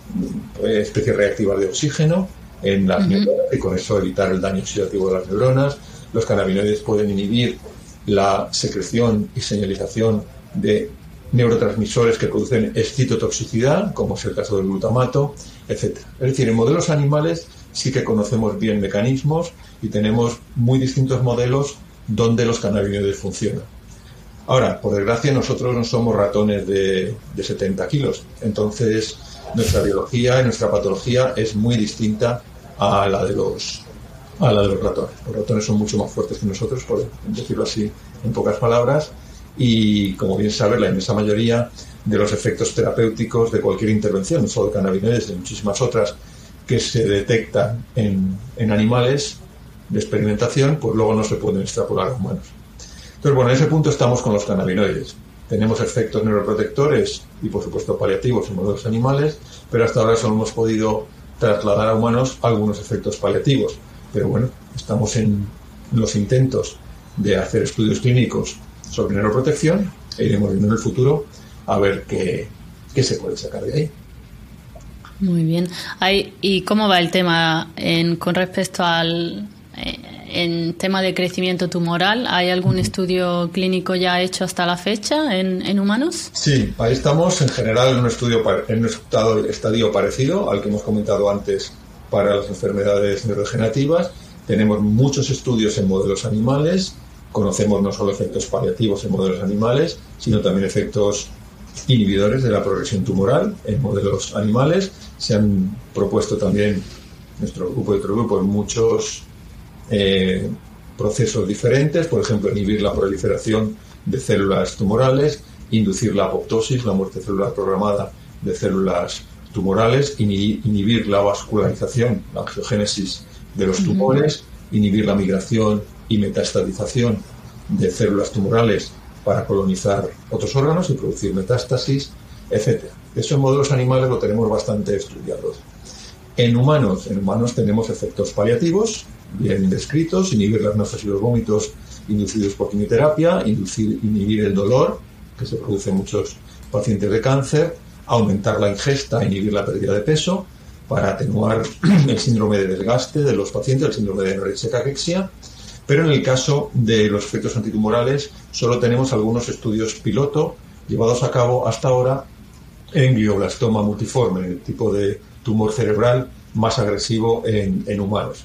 eh, especies reactivas de oxígeno en las neuronas y con eso evitar el daño oxidativo de las neuronas. Los cannabinoides pueden inhibir la secreción y señalización de neurotransmisores que producen excitotoxicidad, como es el caso del glutamato, etc. Es decir, en modelos animales sí que conocemos bien mecanismos y tenemos muy distintos modelos donde los cannabinoides funcionan. Ahora, por desgracia, nosotros no somos ratones de, 70 kilos, entonces nuestra biología y nuestra patología es muy distinta a la de los de ratones. Los ratones son mucho más fuertes que nosotros, por decirlo así en pocas palabras, y como bien sabes, la inmensa mayoría de los efectos terapéuticos de cualquier intervención, no solo de cannabinoides, de muchísimas otras que se detectan en, en animales de experimentación, pues luego no se pueden extrapolar a humanos. Entonces, bueno, en ese punto estamos con los cannabinoides. Tenemos efectos neuroprotectores y, por supuesto, paliativos en modelos animales, pero hasta ahora solo hemos podido trasladar a humanos algunos efectos paliativos. Pero bueno, estamos en los intentos de hacer estudios clínicos sobre neuroprotección e iremos viendo en el futuro a ver qué, qué se puede sacar de ahí. Muy bien. ¿Y cómo va el tema con respecto al, en tema de crecimiento tumoral, ¿hay algún estudio clínico ya hecho hasta la fecha en, humanos? Sí, ahí estamos en general en un estudio en un estado, estadio parecido al que hemos comentado antes para las enfermedades neurodegenerativas. Tenemos muchos estudios en modelos animales, conocemos no solo efectos paliativos en modelos animales, sino también efectos inhibidores de la progresión tumoral en modelos animales. Se han propuesto también nuestro grupo y otro grupo en muchos eh, procesos diferentes, por ejemplo, inhibir la proliferación de células tumorales, inducir la apoptosis, la muerte celular programada de células tumorales, inhibir la vascularización, la angiogénesis de los tumores, inhibir la migración y metastatización de células tumorales para colonizar otros órganos y producir metástasis, etc. Eso en modelos animales lo tenemos bastante estudiado. En humanos, en humanos tenemos efectos paliativos, bien descritos, inhibir las náuseas y los vómitos inducidos por quimioterapia, inhibir el dolor, que se produce en muchos pacientes de cáncer, aumentar la ingesta, inhibir la pérdida de peso, para atenuar el síndrome de desgaste de los pacientes, el síndrome de anorexia. Pero en el caso de los efectos antitumorales, solo tenemos algunos estudios piloto llevados a cabo hasta ahora en glioblastoma multiforme, el tipo de tumor cerebral más agresivo en, humanos.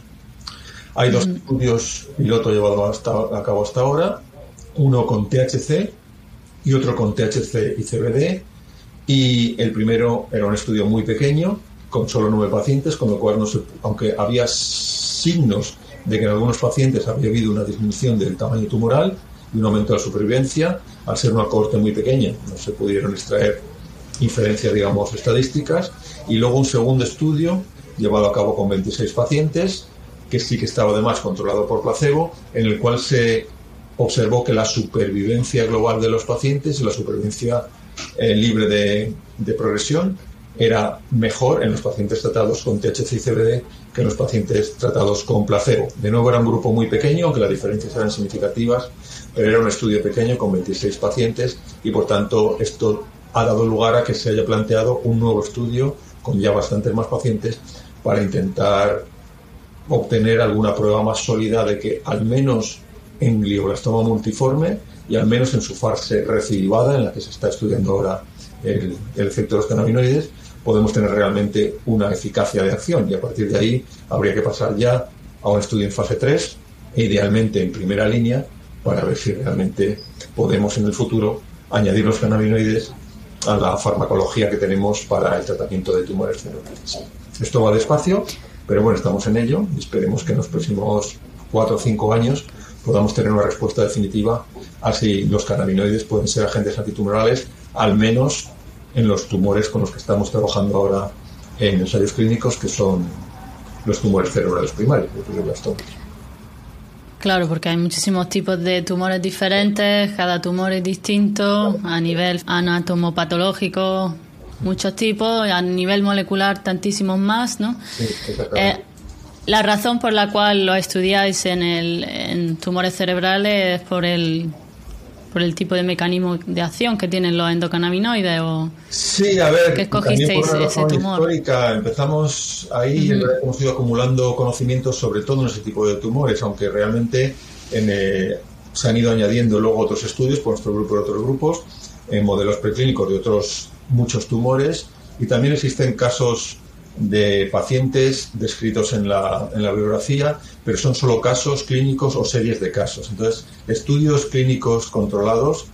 Hay dos mm. estudios piloto llevados a cabo hasta ahora, uno con THC y otro con THC y CBD. Y el primero era un estudio muy pequeño, con solo nueve pacientes, con lo cual, no aunque había signos de que en algunos pacientes había habido una disminución del tamaño tumoral y un aumento de la supervivencia, al ser una corte muy pequeña, no se pudieron extraer inferencias, digamos, estadísticas. Y luego un segundo estudio llevado a cabo con 26 pacientes, que sí que estaba además controlado por placebo, en el cual se observó que la supervivencia global de los pacientes la supervivencia eh, libre de, de, progresión era mejor en los pacientes tratados con THC y CBD que en los pacientes tratados con placebo. De nuevo era un grupo muy pequeño, aunque las diferencias eran significativas, pero era un estudio pequeño con 26 pacientes y por tanto esto ha dado lugar a que se haya planteado un nuevo estudio con ya bastantes más pacientes para intentar obtener alguna prueba más sólida de que al menos en glioblastoma multiforme y al menos en su fase recidivada, en la que se está estudiando ahora el, efecto de los cannabinoides, podemos tener realmente una eficacia de acción y a partir de ahí habría que pasar ya a un estudio en fase 3 e idealmente en primera línea para ver si realmente podemos en el futuro añadir los cannabinoides a la farmacología que tenemos para el tratamiento de tumores cerebrales. Esto va despacio, pero bueno, estamos en ello y esperemos que en los próximos cuatro o cinco años podamos tener una respuesta definitiva a si los cannabinoides pueden ser agentes antitumorales, al menos en los tumores con los que estamos trabajando ahora en ensayos clínicos, que son los tumores cerebrales primarios, los. Claro, porque hay muchísimos tipos de tumores diferentes, cada tumor es distinto a nivel anatomopatológico, muchos tipos, a nivel molecular tantísimos más, ¿no? Sí, eh, la razón por la cual lo estudiáis en, el, en tumores cerebrales es por el por el tipo de mecanismo de acción que tienen los endocannabinoides o sí a ver ¿qué escogisteis ese tumor. histórica empezamos ahí y hemos ido acumulando conocimientos sobre todo en ese tipo de tumores aunque realmente eh, se han ido añadiendo luego otros estudios por nuestro grupo y otros grupos en modelos preclínicos de otros muchos tumores y también existen casos de pacientes descritos en la, en la bibliografía, pero son solo casos clínicos o series de casos. Entonces, estudios clínicos controlados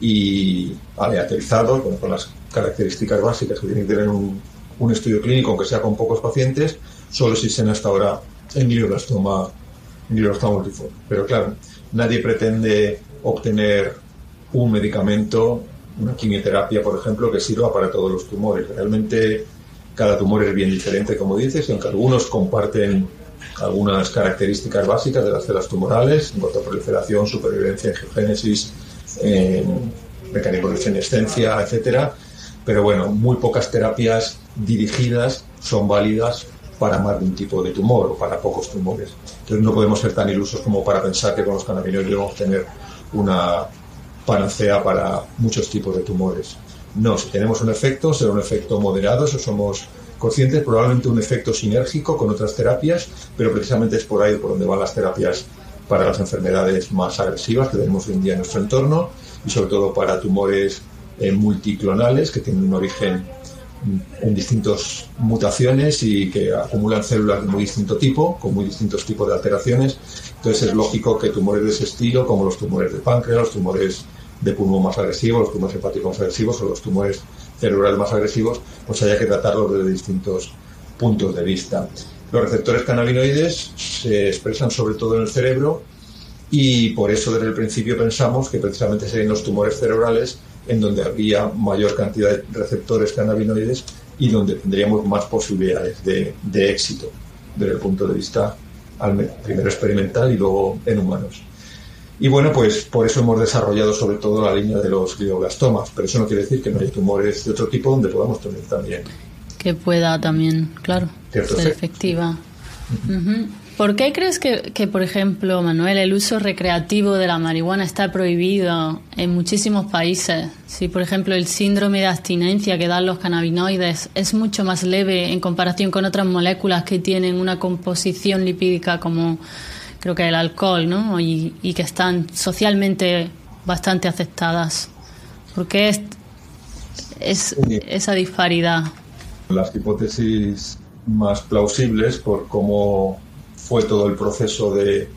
y aleatorizados, con las características básicas que tienen que tener un, un, estudio clínico, aunque sea con pocos pacientes, solo existen hasta ahora en glioblastoma, en glioblastoma multiforme. Pero claro, nadie pretende obtener un medicamento, una quimioterapia, por ejemplo, que sirva para todos los tumores. Realmente cada tumor es bien diferente, como dices, aunque algunos comparten algunas características básicas de las células tumorales, en cuanto a proliferación, supervivencia, geogénesis, eh, mecanismos de senescencia, etcétera. Pero bueno, muy pocas terapias dirigidas son válidas para más de un tipo de tumor o para pocos tumores. Entonces no podemos ser tan ilusos como para pensar que con los cannabinoides vamos a tener una panacea para muchos tipos de tumores. No, si tenemos un efecto, será un efecto moderado, eso somos conscientes, probablemente un efecto sinérgico con otras terapias, pero precisamente es por ahí por donde van las terapias para las enfermedades más agresivas que tenemos hoy en día en nuestro entorno y sobre todo para tumores eh, multiclonales que tienen un origen en distintas mutaciones y que acumulan células de muy distinto tipo, con muy distintos tipos de alteraciones. Entonces es lógico que tumores de ese estilo, como los tumores de páncreas, los tumores de pulmón más agresivos, los tumores hepáticos más agresivos o los tumores cerebrales más agresivos, pues haya que tratarlos desde distintos puntos de vista. Los receptores cannabinoides se expresan sobre todo en el cerebro y por eso desde el principio pensamos que precisamente serían los tumores cerebrales en donde habría mayor cantidad de receptores cannabinoides y donde tendríamos más posibilidades de, de éxito desde el punto de vista primero experimental y luego en humanos. Y bueno, pues por eso hemos desarrollado sobre todo la línea de los glioblastomas, pero eso no quiere decir que no haya tumores de otro tipo donde podamos tener también. Que pueda también, claro, ser efectiva. ¿Por qué crees que, que, por ejemplo, Manuel, el uso recreativo de la marihuana está prohibido en muchísimos países? Si, por ejemplo, el síndrome de abstinencia que dan los cannabinoides es mucho más leve en comparación con otras moléculas que tienen una composición lipídica como creo que el alcohol, ¿no? Y, que están socialmente bastante aceptadas. ¿Por qué es, es esa disparidad? Las hipótesis más plausibles por cómo fue todo el proceso de,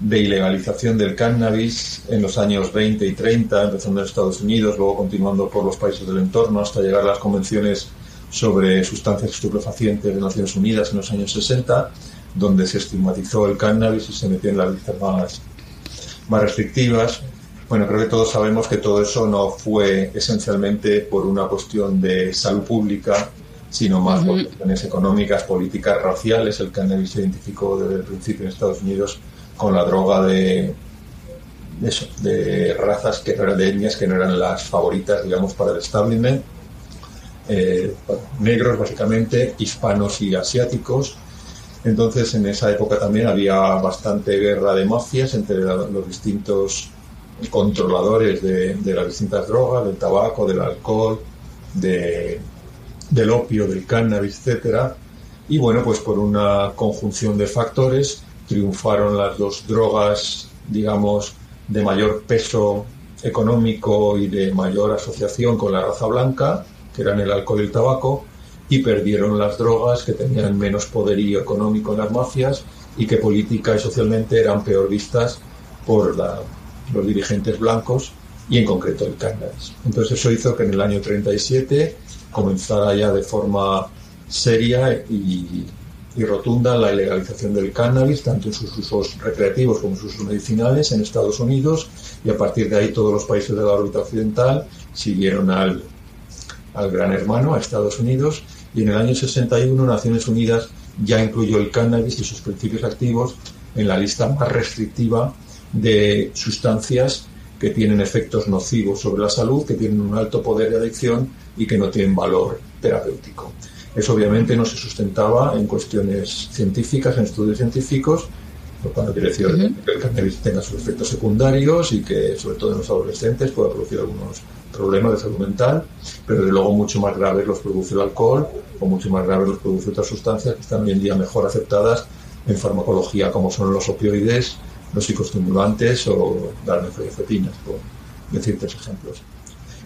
ilegalización del cannabis en los años 20 y 30, empezando en Estados Unidos, luego continuando por los países del entorno hasta llegar a las convenciones sobre sustancias estupefacientes de Naciones Unidas en los años 60, donde se estigmatizó el cannabis y se metió en las listas más, más restrictivas. Bueno, creo que todos sabemos que todo eso no fue esencialmente por una cuestión de salud pública, sino más por cuestiones económicas, políticas, raciales. El cannabis se identificó desde el principio en Estados Unidos con la droga de, de, razas que no eran de etnias que no eran las favoritas, digamos, para el establishment. Eh, negros, básicamente, hispanos y asiáticos. Entonces, en esa época también había bastante guerra de mafias entre los distintos controladores de, las distintas drogas, del tabaco, del alcohol, de, del opio, del cannabis, etcétera. Y bueno, pues por una conjunción de factores triunfaron las dos drogas, digamos, de mayor peso económico y de mayor asociación con la raza blanca, que eran el alcohol y el tabaco, y perdieron las drogas que tenían menos poderío económico en las mafias y que política y socialmente eran peor vistas por los dirigentes blancos y en concreto el cannabis. Entonces eso hizo que en el año 37 comenzara ya de forma seria y, rotunda la legalización del cannabis, tanto en sus usos recreativos como en sus usos medicinales en Estados Unidos, y a partir de ahí todos los países de la órbita occidental siguieron al, al gran hermano, a Estados Unidos, y en el año 61 Naciones Unidas ya incluyó el cannabis y sus principios activos en la lista más restrictiva de sustancias que tienen efectos nocivos sobre la salud, que tienen un alto poder de adicción y que no tienen valor terapéutico. Eso obviamente no se sustentaba en cuestiones científicas, en estudios científicos, lo cual quiere decir que el cannabis tenga sus efectos secundarios y que, sobre todo en los adolescentes, pueda producir algunos problemas de salud mental, pero de luego mucho más graves los produce el alcohol o mucho más graves los produce otras sustancias que están hoy en día mejor aceptadas en farmacología, como son los opioides, los psicoestimulantes o las benzodiazepinas, por decir ejemplos.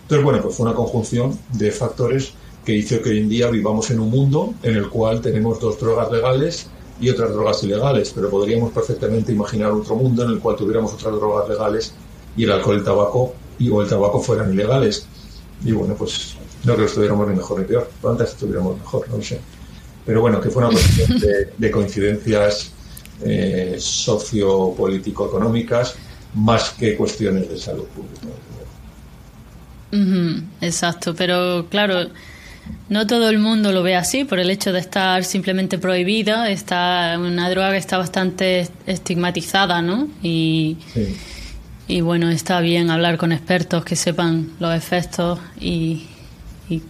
Entonces, bueno, pues fue una conjunción de factores que hizo que hoy en día vivamos en un mundo en el cual tenemos dos drogas legales y otras drogas ilegales, pero podríamos perfectamente imaginar otro mundo en el cual tuviéramos otras drogas legales y el alcohol y el tabaco y o el tabaco fueran ilegales. Y bueno, pues no creo que estuviéramos ni mejor ni peor, antes estuviéramos mejor, no lo sé. Pero bueno, que fue una cuestión de, coincidencias eh, sociopolítico-económicas más que cuestiones de salud pública exacto, pero claro, no todo el mundo lo ve así por el hecho de estar simplemente prohibida, está una droga que está bastante estigmatizada, ¿no? Y, y bueno, está bien hablar con expertos que sepan los efectos y,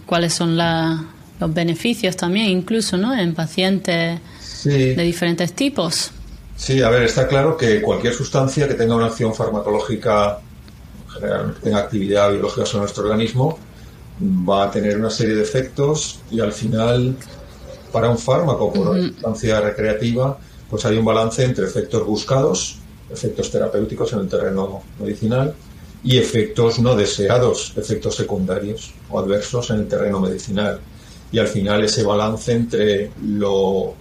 cuáles son los beneficios también, incluso, ¿no? En pacientes de diferentes tipos. Sí, a ver, está claro que cualquier sustancia que tenga una acción farmacológica generalmente tenga actividad biológica sobre nuestro organismo, va a tener una serie de efectos y al final, para un fármaco, por una sustancia recreativa, pues hay un balance entre efectos buscados, efectos terapéuticos en el terreno medicinal, y efectos no deseados, efectos secundarios o adversos en el terreno medicinal. Y al final ese balance entre lo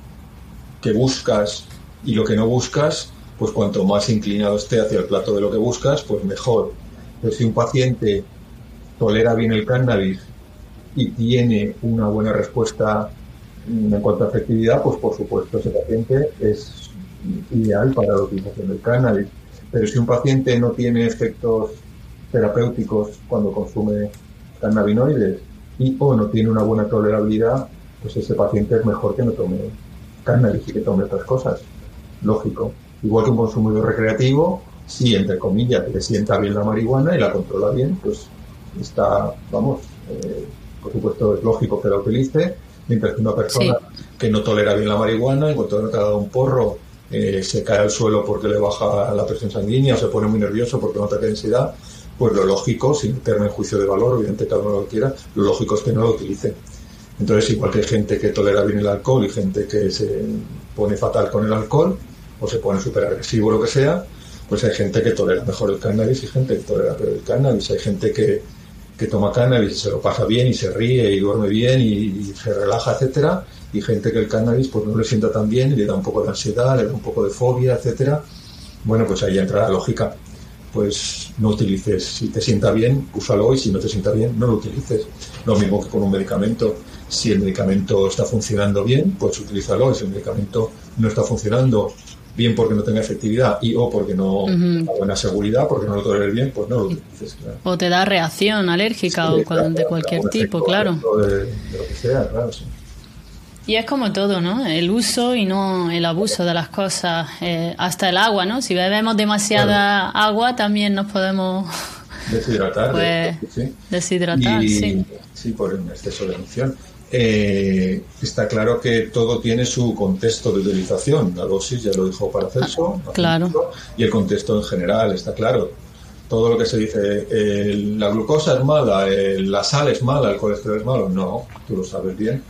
que buscas y lo que no buscas, pues cuanto más inclinado esté hacia el plato de lo que buscas, pues mejor. Pero si un paciente tolera bien el cannabis y tiene una buena respuesta en cuanto a efectividad, pues por supuesto ese paciente es ideal para la utilización del cannabis. Pero si un paciente no tiene efectos terapéuticos cuando consume cannabinoides y o no tiene una buena tolerabilidad, pues ese paciente es mejor que no tome cannabis y que tome otras cosas. lógico. Igual que un consumidor recreativo, si entre comillas le sienta bien la marihuana y la controla bien, pues está, vamos, eh, por supuesto es lógico que la utilice, mientras que una persona que no tolera bien la marihuana, en cuanto le ha dado un porro, eh, se cae al suelo porque le baja la presión sanguínea o se pone muy nervioso porque no nota densidad, pues lo lógico, sin meterme en juicio de valor, obviamente cada uno lo quiera, lo lógico es que no lo utilice. Entonces, igual que hay gente que tolera bien el alcohol y gente que se pone fatal con el alcohol, o se pone súper agresivo o lo que sea, pues hay gente que tolera mejor el cannabis y gente que tolera peor el cannabis. Hay gente que, que toma cannabis y se lo pasa bien y se ríe y duerme bien y, se relaja, etcétera, y gente que el cannabis pues no le sienta tan bien y le da un poco de ansiedad, le da un poco de fobia, etcétera. Bueno, pues ahí entra la lógica. Pues no utilices, si te sienta bien, úsalo y si no te sienta bien, no lo utilices. Lo mismo que con un medicamento. Si el medicamento está funcionando bien, pues utilízalo. Si el medicamento no está funcionando bien porque no tenga efectividad y o porque no tenga buena seguridad, porque no lo toleres bien, pues no lo utilices. O te da reacción alérgica o de cualquier tipo, claro. De, lo que sea, claro, sí. Y es como todo, ¿no? El uso y no el abuso de las cosas. Eh, hasta el agua, ¿no? Si bebemos demasiada agua, también nos podemos deshidratar. Pues, Deshidratar, sí. Sí, por un exceso de emoción. Eh, está claro que todo tiene su contexto de utilización. La dosis, ya lo dijo Paracelso, ah, claro. y el contexto en general, está claro. Todo lo que se dice, la glucosa es mala, la sal es mala, el colesterol es malo, no, tú lo sabes bien.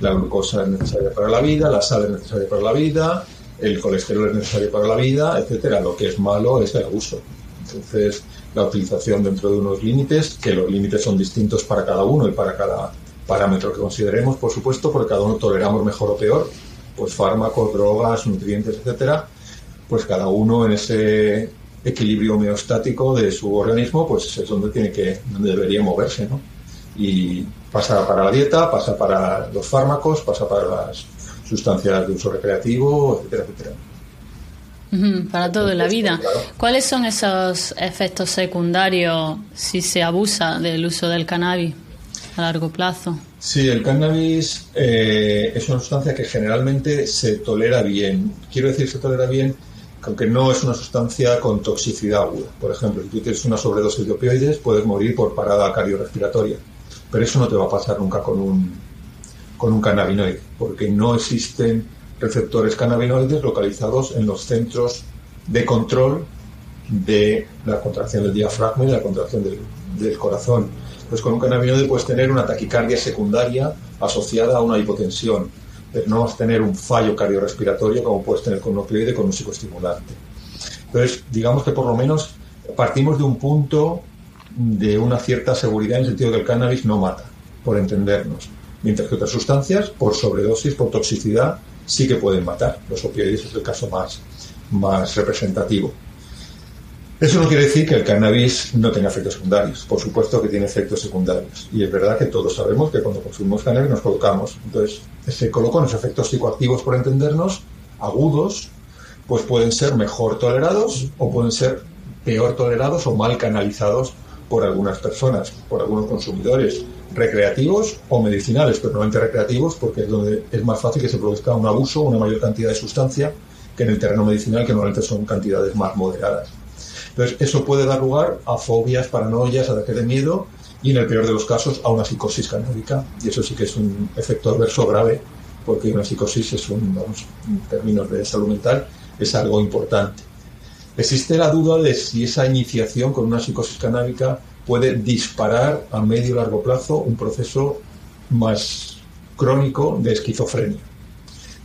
La glucosa es necesaria para la vida, la sal es necesaria para la vida, el colesterol es necesario para la vida, etcétera. Lo que es malo es el abuso. Entonces, la utilización dentro de unos límites, que los límites son distintos para cada uno y para cada parámetro que consideremos, por supuesto, porque cada uno toleramos mejor o peor, pues fármacos, drogas, nutrientes, etcétera, pues cada uno en ese equilibrio homeostático de su organismo, pues es donde tiene que, donde debería moverse, ¿no? Y pasa para la dieta, pasa para los fármacos, pasa para las sustancias de uso recreativo, etcétera, etcétera. para todo en la vida. ¿Cuáles son esos efectos secundarios si se abusa del uso del cannabis? a largo plazo. Sí, el cannabis eh, es una sustancia que generalmente se tolera bien. Quiero decir, se tolera bien, aunque no es una sustancia con toxicidad aguda. Por ejemplo, si tú tienes una sobredosis de opioides, puedes morir por parada cardiorrespiratoria. Pero eso no te va a pasar nunca con un, con un cannabinoide, porque no existen receptores cannabinoides localizados en los centros de control de la contracción del diafragma y la contracción del, corazón pues con un cannabinoide puedes tener una taquicardia secundaria asociada a una hipotensión, pero no vas a tener un fallo cardiorrespiratorio como puedes tener con un opioide con un psicoestimulante. Entonces, digamos que por lo menos partimos de un punto de una cierta seguridad en el sentido que el cannabis no mata, por entendernos. Mientras que otras sustancias, por sobredosis, por toxicidad, sí que pueden matar. Los opioides es el caso más, más representativo. Eso no quiere decir que el cannabis no tenga efectos secundarios. Por supuesto que tiene efectos secundarios. Y es verdad que todos sabemos que cuando consumimos cannabis nos colocamos. Entonces, se colocan los efectos psicoactivos, por entendernos, agudos, pues pueden ser mejor tolerados o pueden ser peor tolerados o mal canalizados por algunas personas, por algunos consumidores recreativos o medicinales, pero normalmente recreativos porque es donde es más fácil que se produzca un abuso, una mayor cantidad de sustancia que en el terreno medicinal, que normalmente son cantidades más moderadas. Entonces, eso puede dar lugar a fobias, paranoias, ataques de miedo y, en el peor de los casos, a una psicosis canábica. Y eso sí que es un efecto adverso grave, porque una psicosis es un, vamos, en términos de salud mental, es algo importante. Existe la duda de si esa iniciación con una psicosis canábica puede disparar a medio y largo plazo un proceso más crónico de esquizofrenia.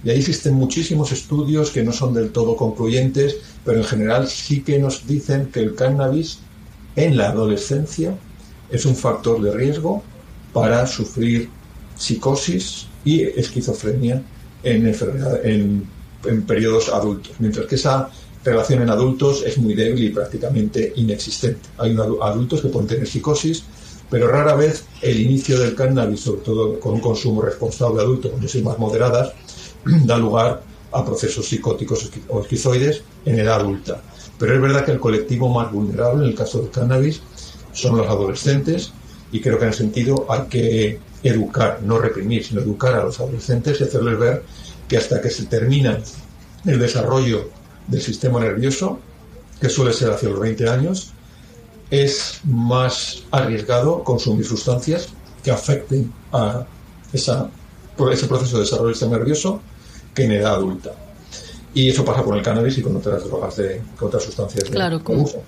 Y ahí existen muchísimos estudios que no son del todo concluyentes, pero en general sí que nos dicen que el cannabis en la adolescencia es un factor de riesgo para sufrir psicosis y esquizofrenia en, periodos adultos, mientras que esa relación en adultos es muy débil y prácticamente inexistente. Hay adultos que pueden tener psicosis, pero rara vez el inicio del cannabis, sobre todo con un consumo responsable adulto, con dosis más moderadas, da lugar a procesos psicóticos o esquizoides en edad adulta. Pero es verdad que el colectivo más vulnerable en el caso del cannabis son los adolescentes y creo que en ese sentido hay que educar, no reprimir, sino educar a los adolescentes y hacerles ver que hasta que se terminan el desarrollo del sistema nervioso, que suele ser hacia los 20 años, es más arriesgado consumir sustancias que afecten a esa, ese proceso de desarrollo del sistema nervioso que en edad adulta. Y eso pasa con el cannabis y con otras drogas, de, con otras sustancias de, claro, uso.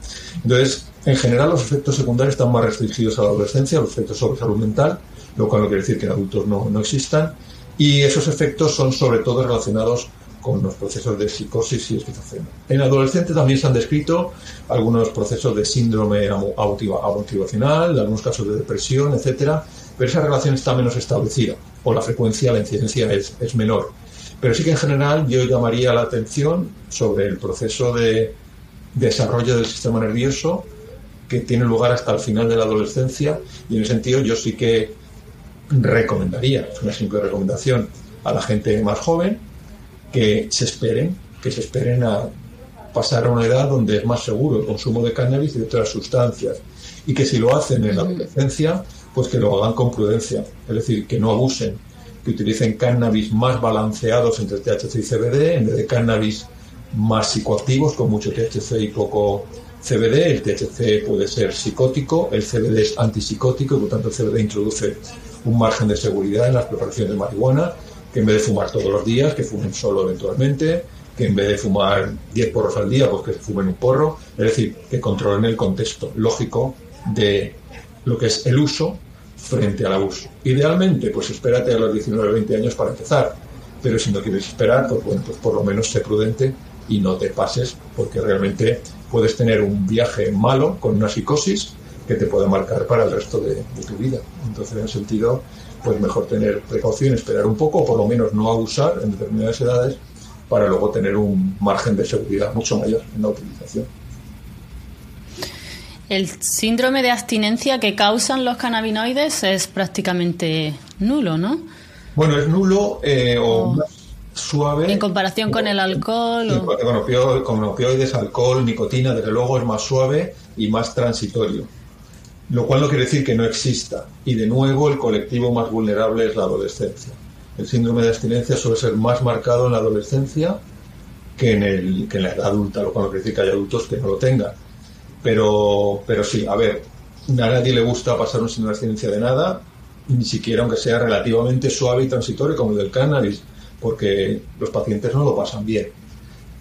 Entonces, en general, los efectos secundarios están más restringidos a la adolescencia, los efectos sobre salud mental, lo cual no quiere decir que en adultos no, no existan. Y esos efectos son sobre todo relacionados con los procesos de psicosis y esquizofrenia. En adolescentes también se han descrito algunos procesos de síndrome motivacional, algunos casos de depresión, etcétera, pero esa relación está menos establecida o la frecuencia, la incidencia es, es menor. Pero sí que en general yo llamaría la atención sobre el proceso de desarrollo del sistema nervioso que tiene lugar hasta el final de la adolescencia y en ese sentido yo sí que recomendaría, es una simple recomendación a la gente más joven que se esperen, que se esperen a pasar a una edad donde es más seguro el consumo de cannabis y de otras sustancias. Y que si lo hacen en la adolescencia, pues que lo hagan con prudencia, es decir, que no abusen, que utilicen cannabis más balanceados entre THC y CBD en vez de cannabis más psicoactivos con mucho THC y poco CBD. El THC puede ser psicótico, el CBD es antipsicótico y por tanto el CBD introduce un margen de seguridad en las preparaciones de marihuana, que en vez de fumar todos los días, que fumen solo eventualmente, que en vez de fumar 10 porros al día, pues que fumen un porro, es decir, que controlen el contexto lógico de lo que es el uso frente al abuso. Idealmente, pues espérate a los 19 o 20 años para empezar, pero si no quieres esperar, pues bueno, pues por lo menos sé prudente y no te pases, porque realmente puedes tener un viaje malo con una psicosis que te puede marcar para el resto de, tu vida. Entonces, en ese sentido, pues mejor tener precaución, esperar un poco, o por lo menos no abusar en determinadas edades, para luego tener un margen de seguridad mucho mayor en la utilización. El síndrome de abstinencia que causan los cannabinoides es prácticamente nulo, ¿no? Bueno, es nulo eh, o, más suave. En comparación con el alcohol. o... con opioides, alcohol, nicotina, desde luego es más suave y más transitorio lo cual no quiere decir que no exista. Y de nuevo, el colectivo más vulnerable es la adolescencia. El síndrome de abstinencia suele ser más marcado en la adolescencia que en, el, que en la edad adulta, lo cual no quiere decir que haya adultos que no lo tengan. Pero, pero sí, a ver, a nadie le gusta pasar un síndrome de abstinencia de nada, ni siquiera aunque sea relativamente suave y transitorio como el del cannabis, porque los pacientes no lo pasan bien.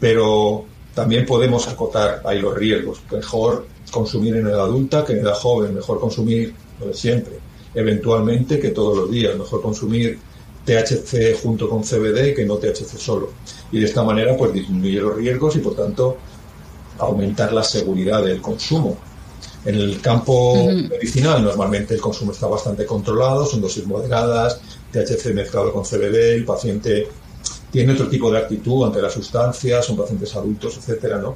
Pero también podemos acotar ahí los riesgos. Mejor consumir en edad adulta que en edad joven, mejor consumir lo de siempre, eventualmente que todos los días, mejor consumir THC junto con CBD que no THC solo. Y de esta manera pues disminuir los riesgos y por tanto aumentar la seguridad del consumo. En el campo medicinal normalmente el consumo está bastante controlado, son dosis moderadas, THC mezclado con CBD, el paciente tiene otro tipo de actitud ante las sustancias, son pacientes adultos, etcétera, ¿no?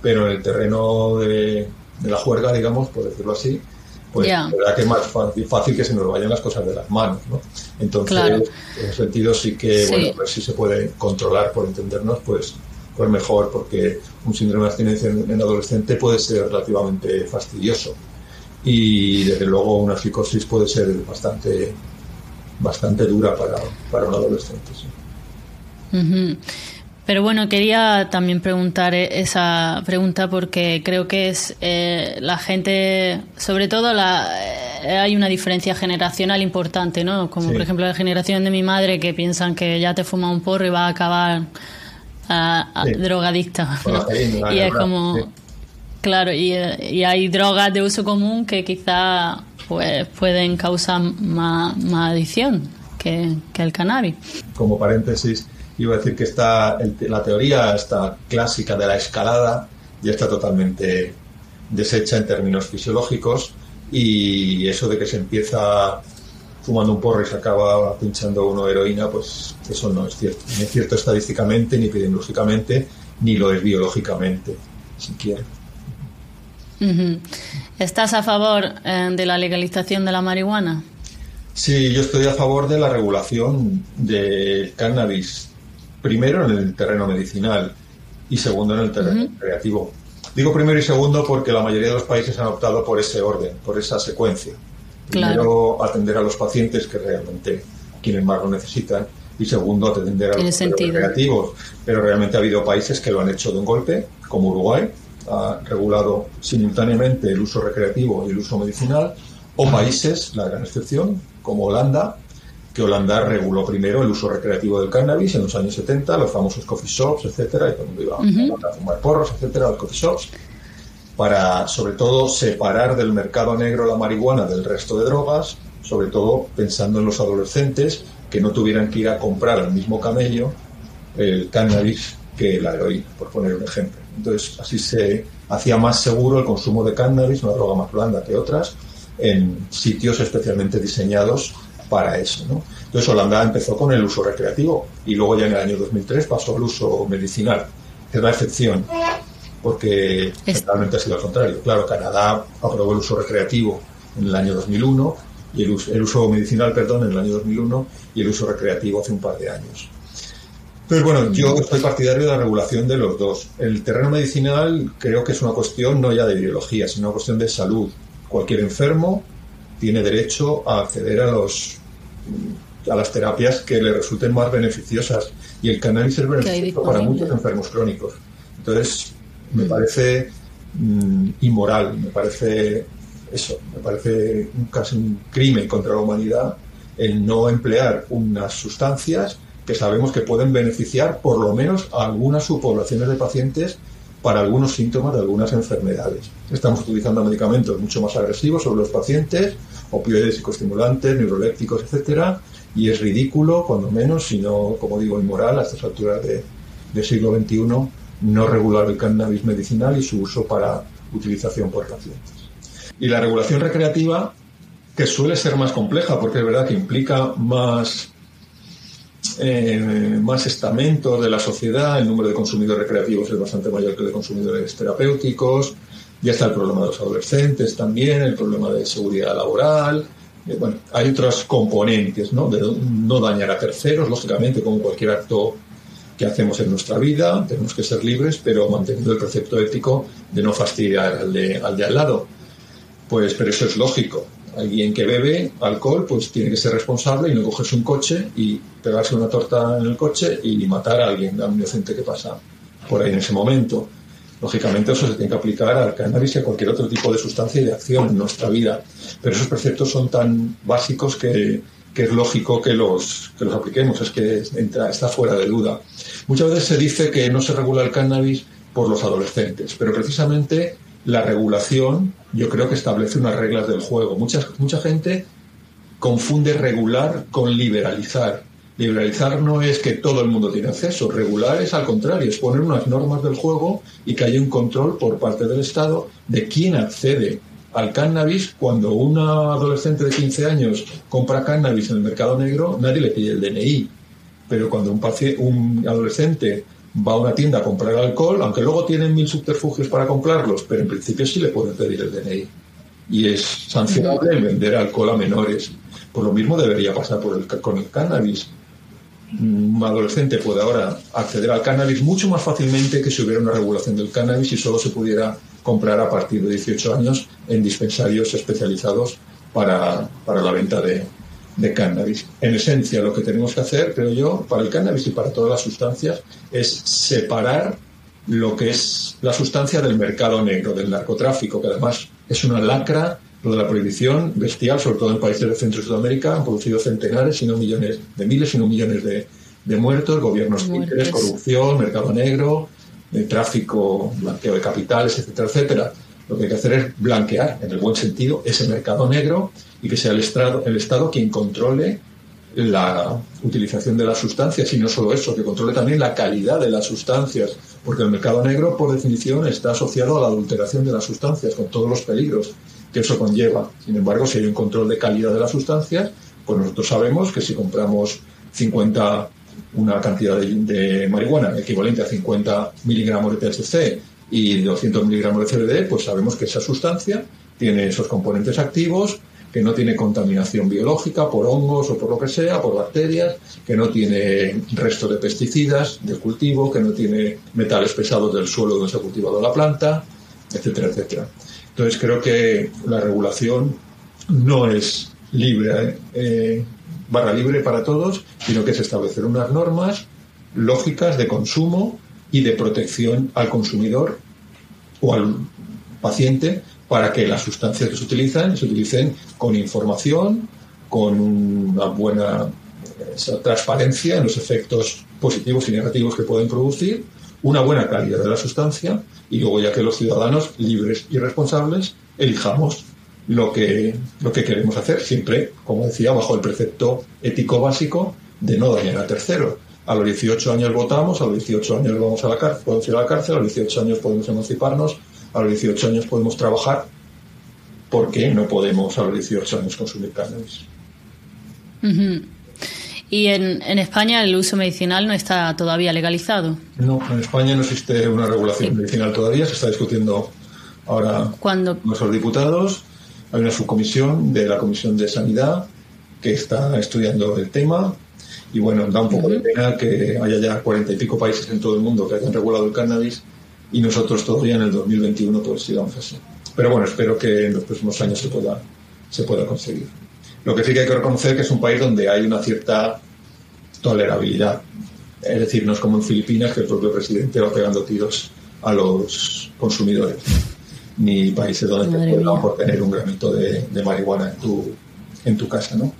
Pero en el terreno de, de la juerga, digamos, por decirlo así, pues la verdad que es más fácil, que se nos vayan las cosas de las manos, ¿no? Entonces, en ese sentido sí que, bueno, a ver si se puede controlar, por entendernos, pues, pues mejor, porque un síndrome de abstinencia en, adolescente puede ser relativamente fastidioso y desde luego una psicosis puede ser bastante bastante dura para, para un adolescente. Sí. Pero bueno, quería también preguntar eh, esa pregunta porque creo que es eh, la gente, sobre todo la, eh, hay una diferencia generacional importante, ¿no? Como por ejemplo la generación de mi madre que piensan que ya te fuma un porro y va a acabar a, drogadicta. y es como, claro, y, hay drogas de uso común que quizá pues, pueden causar más, adicción que, que el cannabis. Como paréntesis iba a decir que está la teoría esta clásica de la escalada ya está totalmente deshecha en términos fisiológicos y eso de que se empieza fumando un porro y se acaba pinchando uno heroína, pues eso no es cierto. Ni es cierto estadísticamente, ni epidemiológicamente, ni lo es biológicamente, siquiera. ¿Estás a favor eh, de la legalización de la marihuana? Sí, yo estoy a favor de la regulación del cannabis primero en el terreno medicinal y segundo en el terreno creativo. Digo primero y segundo porque la mayoría de los países han optado por ese orden, por esa secuencia. Primero atender a los pacientes que realmente quienes más lo necesitan y segundo, atender a los recreativos. Pero realmente ha habido países que lo han hecho de un golpe, como Uruguay, ha regulado simultáneamente el uso recreativo y el uso medicinal, o países, la gran excepción, como Holanda, que Holanda reguló primero el uso recreativo del cannabis en los años 70, los famosos coffee shops, etcétera, y todo el mundo iba a fumar porros, etcétera, los coffee shops, para sobre todo separar del mercado negro la marihuana del resto de drogas, sobre todo pensando en los adolescentes que no tuvieran que ir a comprar al mismo camello el cannabis que la heroína, por poner un ejemplo. Entonces, así se hacía más seguro el consumo de cannabis, una droga más blanda que otras, en sitios especialmente diseñados para eso. ¿no? Entonces Holanda empezó con el uso recreativo y luego ya en el año 2003 pasó al uso medicinal. Es la excepción, porque generalmente ha sido al contrario. Claro, Canadá aprobó el uso recreativo en el año 2001 y el uso, el uso medicinal, perdón, en el año 2001 y el uso recreativo hace un par de años. Entonces, bueno, yo estoy partidario de la regulación de los dos. El terreno medicinal creo que es una cuestión no ya de ideología, sino una cuestión de salud. Cualquier enfermo tiene derecho a acceder a los a las terapias que le resulten más beneficiosas y el cannabis es beneficioso para muchos enfermos crónicos. Entonces, me mm. parece mm, inmoral, me parece eso, me parece casi un crimen contra la humanidad el no emplear unas sustancias que sabemos que pueden beneficiar por lo menos a algunas subpoblaciones de pacientes para algunos síntomas de algunas enfermedades. Estamos utilizando medicamentos mucho más agresivos sobre los pacientes, opioides psicoestimulantes, neurolépticos, etcétera, y es ridículo, cuando menos, si no, como digo, inmoral a estas alturas de, del siglo XXI, no regular el cannabis medicinal y su uso para utilización por pacientes. Y la regulación recreativa, que suele ser más compleja, porque es verdad que implica más eh, más estamentos de la sociedad, el número de consumidores recreativos es bastante mayor que el de consumidores terapéuticos, ya está el problema de los adolescentes también, el problema de seguridad laboral, eh, bueno, hay otros componentes, ¿no? De no dañar a terceros, lógicamente, como cualquier acto que hacemos en nuestra vida, tenemos que ser libres, pero manteniendo el precepto ético de no fastidiar al de al, de al lado. Pues, pero eso es lógico alguien que bebe alcohol pues tiene que ser responsable y no cogerse un coche y pegarse una torta en el coche y matar a alguien, a un inocente que pasa por ahí en ese momento. Lógicamente eso se tiene que aplicar al cannabis y a cualquier otro tipo de sustancia y de acción en nuestra vida. Pero esos preceptos son tan básicos que, es lógico que los, que apliquemos, es que entra, está fuera de duda. Muchas veces se dice que no se regula el cannabis por los adolescentes, pero precisamente la regulación yo creo que establece unas reglas del juego. Mucha, mucha gente confunde regular con liberalizar. Liberalizar no es que todo el mundo tiene acceso, regular es al contrario, es poner unas normas del juego y que haya un control por parte del Estado de quién accede al cannabis. Cuando una adolescente de 15 años compra cannabis en el mercado negro, nadie le pide el DNI. Pero cuando un, un adolescente va a una tienda a comprar alcohol, aunque luego tienen mil subterfugios para comprarlos, pero en principio sí le pueden pedir el DNI. Y es sancionable vender alcohol a menores. Por lo mismo debería pasar por el, con el cannabis. Un adolescente puede ahora acceder al cannabis mucho más fácilmente que si hubiera una regulación del cannabis y solo se pudiera comprar a partir de 18 años en dispensarios especializados para la venta de, de cannabis. En esencia, lo que tenemos que hacer, creo yo, para el cannabis y para todas las sustancias, es separar lo que es la sustancia del mercado negro, del narcotráfico, que además es una lacra, lo de la prohibición bestial, sobre todo en países de Centro y Sudamérica, han producido centenares, si no millones de miles, si no millones de, muertos, gobiernos títeres, corrupción, mercado negro, de tráfico, blanqueo de capitales, etcétera, etcétera. Lo que hay que hacer es blanquear, en el buen sentido, ese mercado negro y que sea el Estado, el Estado quien controle la utilización de las sustancias y no solo eso, que controle también la calidad de las sustancias, porque el mercado negro, por definición, está asociado a la adulteración de las sustancias, con todos los peligros que eso conlleva. Sin embargo, si hay un control de calidad de las sustancias, pues nosotros sabemos que si compramos 50, una cantidad de, de marihuana equivalente a 50 miligramos de THC y 200 miligramos de CBD, pues sabemos que esa sustancia tiene esos componentes activos, que no tiene contaminación biológica por hongos o por lo que sea, por bacterias, que no tiene resto de pesticidas del cultivo, que no tiene metales pesados del suelo donde se ha cultivado la planta, etcétera, etcétera. Entonces creo que la regulación no es libre, eh, barra libre para todos, sino que es establecer unas normas lógicas de consumo y de protección al consumidor o al paciente para que las sustancias que se utilizan se utilicen con información, con una buena transparencia en los efectos positivos y negativos que pueden producir, una buena calidad de la sustancia y luego ya que los ciudadanos libres y responsables elijamos lo que, lo que queremos hacer, siempre, como decía, bajo el precepto ético básico de no dañar a tercero. A los 18 años votamos, a los 18 años vamos a la cárcel, podemos ir a la cárcel, a los 18 años podemos emanciparnos, a los 18 años podemos trabajar. ¿Por qué no podemos a los 18 años consumir cannabis? ¿Y en, en, España el uso medicinal no está todavía legalizado? No, en España no existe una regulación medicinal todavía, se está discutiendo ahora con nuestros diputados. Hay una subcomisión de la Comisión de Sanidad que está estudiando el tema. Y bueno, da un poco de pena que haya ya cuarenta y pico países en todo el mundo que hayan regulado el cannabis y nosotros todavía en el 2021 todos sigamos así. Pero bueno, espero que en los próximos años se pueda, se pueda conseguir. Lo que sí que hay que reconocer que es un país donde hay una cierta tolerabilidad. Es decir, no es como en Filipinas que el propio presidente va pegando tiros a los consumidores, ni países donde te puedan por tener un gramito de, marihuana en tu, en tu casa, ¿no?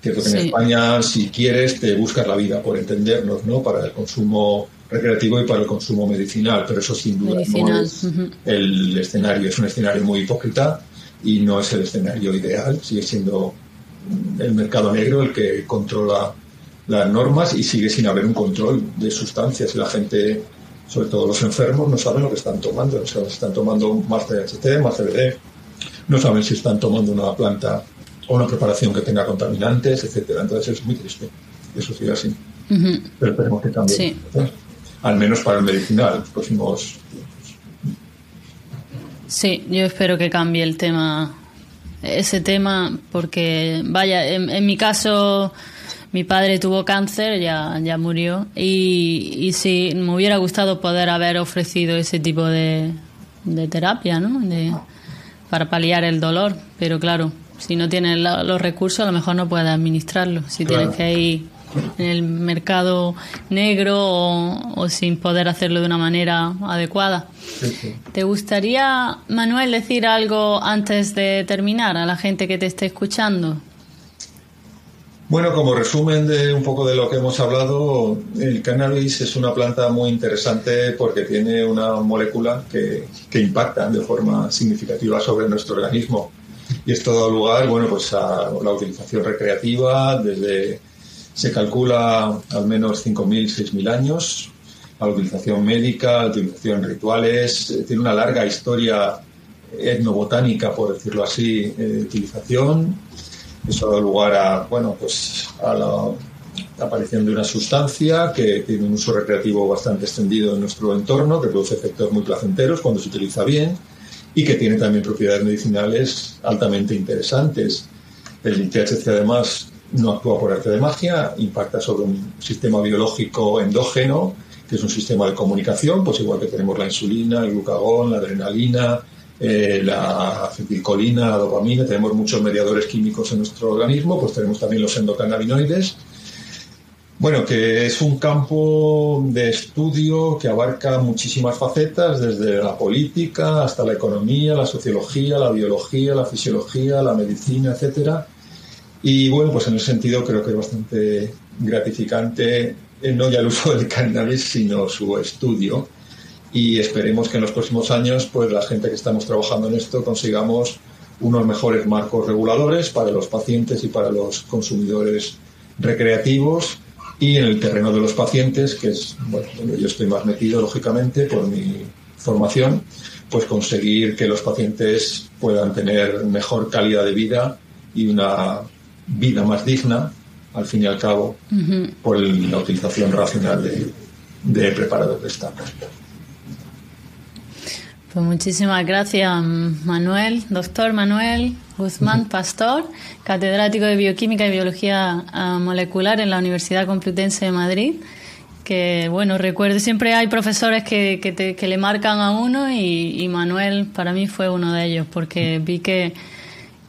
Cierto que en España, si quieres, te buscas la vida, por entendernos, ¿no? Para el consumo recreativo y para el consumo medicinal, pero eso sin duda no es el escenario, es un escenario muy hipócrita y no es el escenario ideal, sigue siendo el mercado negro el que controla las normas y sigue sin haber un control de sustancias y la gente, sobre todo los enfermos, no saben lo que están tomando, o sea, están tomando más THC, más CBD, no saben si están tomando una planta o una preparación que tenga contaminantes, etcétera. Entonces es muy triste, eso sigue así. Pero esperemos que cambie. Al menos para el medicinal, los próximos Sí, yo espero que cambie el tema, ese tema, porque vaya, en, mi caso mi padre tuvo cáncer, ya, ya murió, y, y sí, me hubiera gustado poder haber ofrecido ese tipo de, de terapia, ¿no? De, para paliar el dolor, pero claro, si no tienes los recursos a lo mejor no puedes administrarlo, si tienes que ir en el mercado negro o, sin poder hacerlo de una manera adecuada. ¿Te gustaría, Manuel, decir algo antes de terminar a la gente que te esté escuchando? Bueno, como resumen de un poco de lo que hemos hablado, el cannabis es una planta muy interesante porque tiene una molécula que, que impacta de forma significativa sobre nuestro organismo. Y esto da lugar, bueno, pues a la utilización recreativa desde se calcula al menos 5.000, 6.000 años a la utilización médica, a la utilización rituales. Eh, tiene una larga historia etnobotánica, por decirlo así, eh, de utilización. Eso da lugar a, bueno, pues a la aparición de una sustancia que tiene un uso recreativo bastante extendido en nuestro entorno, que produce efectos muy placenteros cuando se utiliza bien y que tiene también propiedades medicinales altamente interesantes. El THC además no actúa por arte de magia, impacta sobre un sistema biológico endógeno, que es un sistema de comunicación, pues igual que tenemos la insulina, el glucagón, la adrenalina, eh, la acetilcolina, la dopamina, tenemos muchos mediadores químicos en nuestro organismo, pues tenemos también los endocannabinoides. Bueno, que es un campo de estudio que abarca muchísimas facetas, desde la política hasta la economía, la sociología, la biología, la fisiología, la medicina, etcétera y bueno, pues en ese sentido creo que es bastante gratificante eh, no ya el uso del cannabis, sino su estudio. Y esperemos que en los próximos años, pues la gente que estamos trabajando en esto consigamos unos mejores marcos reguladores para los pacientes y para los consumidores recreativos y en el terreno de los pacientes, que es, bueno, yo estoy más metido, lógicamente, por mi formación, pues conseguir que los pacientes puedan tener mejor calidad de vida y una vida más digna, al fin y al cabo, por la utilización racional de, de preparados de esta. Pues muchísimas gracias, Manuel, doctor Manuel Guzmán Pastor, catedrático de Bioquímica y Biología ah, Molecular en la Universidad Complutense de Madrid. Que bueno, recuerdo, siempre hay profesores que, que, le marcan a uno y, y Manuel para mí fue uno de ellos, porque vi que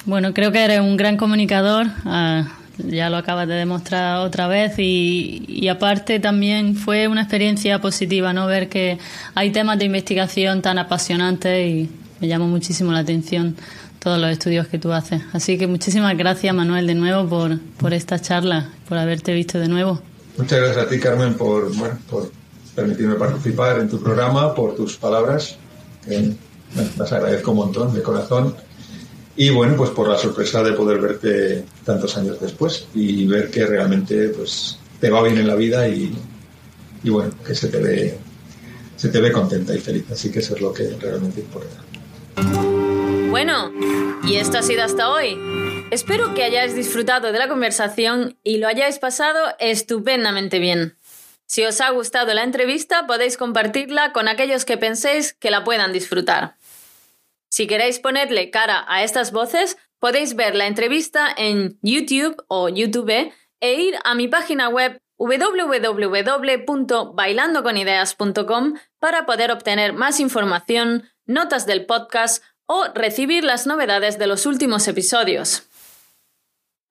bueno, creo que eres un gran comunicador. Ah, ya lo acabas de demostrar otra vez y, y, aparte también fue una experiencia positiva, ¿no? Ver que hay temas de investigación tan apasionantes y me llamó muchísimo la atención todos los estudios que tú haces. Así que muchísimas gracias, Manuel, de nuevo por, por esta charla, por haberte visto de nuevo. Muchas gracias a ti, Carmen, por, bueno, por permitirme participar en tu programa, por tus palabras. Que, las agradezco un montón, de corazón. Y bueno, pues por la sorpresa de poder verte tantos años después y ver que realmente pues, te va bien en la vida y, y bueno, que se te ve se te ve contenta y feliz. Así que eso es lo que realmente importa. Bueno, y esto ha sido hasta hoy. Espero que hayáis disfrutado de la conversación y lo hayáis pasado estupendamente bien. Si os ha gustado la entrevista, podéis compartirla con aquellos que penséis que la puedan disfrutar. Si queréis ponerle cara a estas voces, podéis ver la entrevista en YouTube o YouTube e ir a mi página web www.bailandoconideas.com para poder obtener más información, notas del podcast o recibir las novedades de los últimos episodios.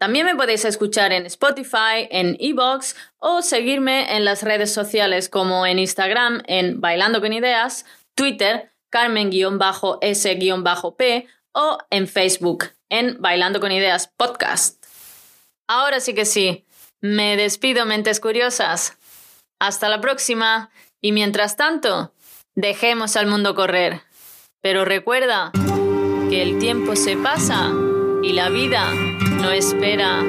También me podéis escuchar en Spotify, en Evox o seguirme en las redes sociales como en Instagram en Bailando con Ideas, Twitter, Carmen-S-P o en Facebook en Bailando con Ideas Podcast. Ahora sí que sí, me despido mentes curiosas. Hasta la próxima y mientras tanto, dejemos al mundo correr. Pero recuerda que el tiempo se pasa y la vida no espera.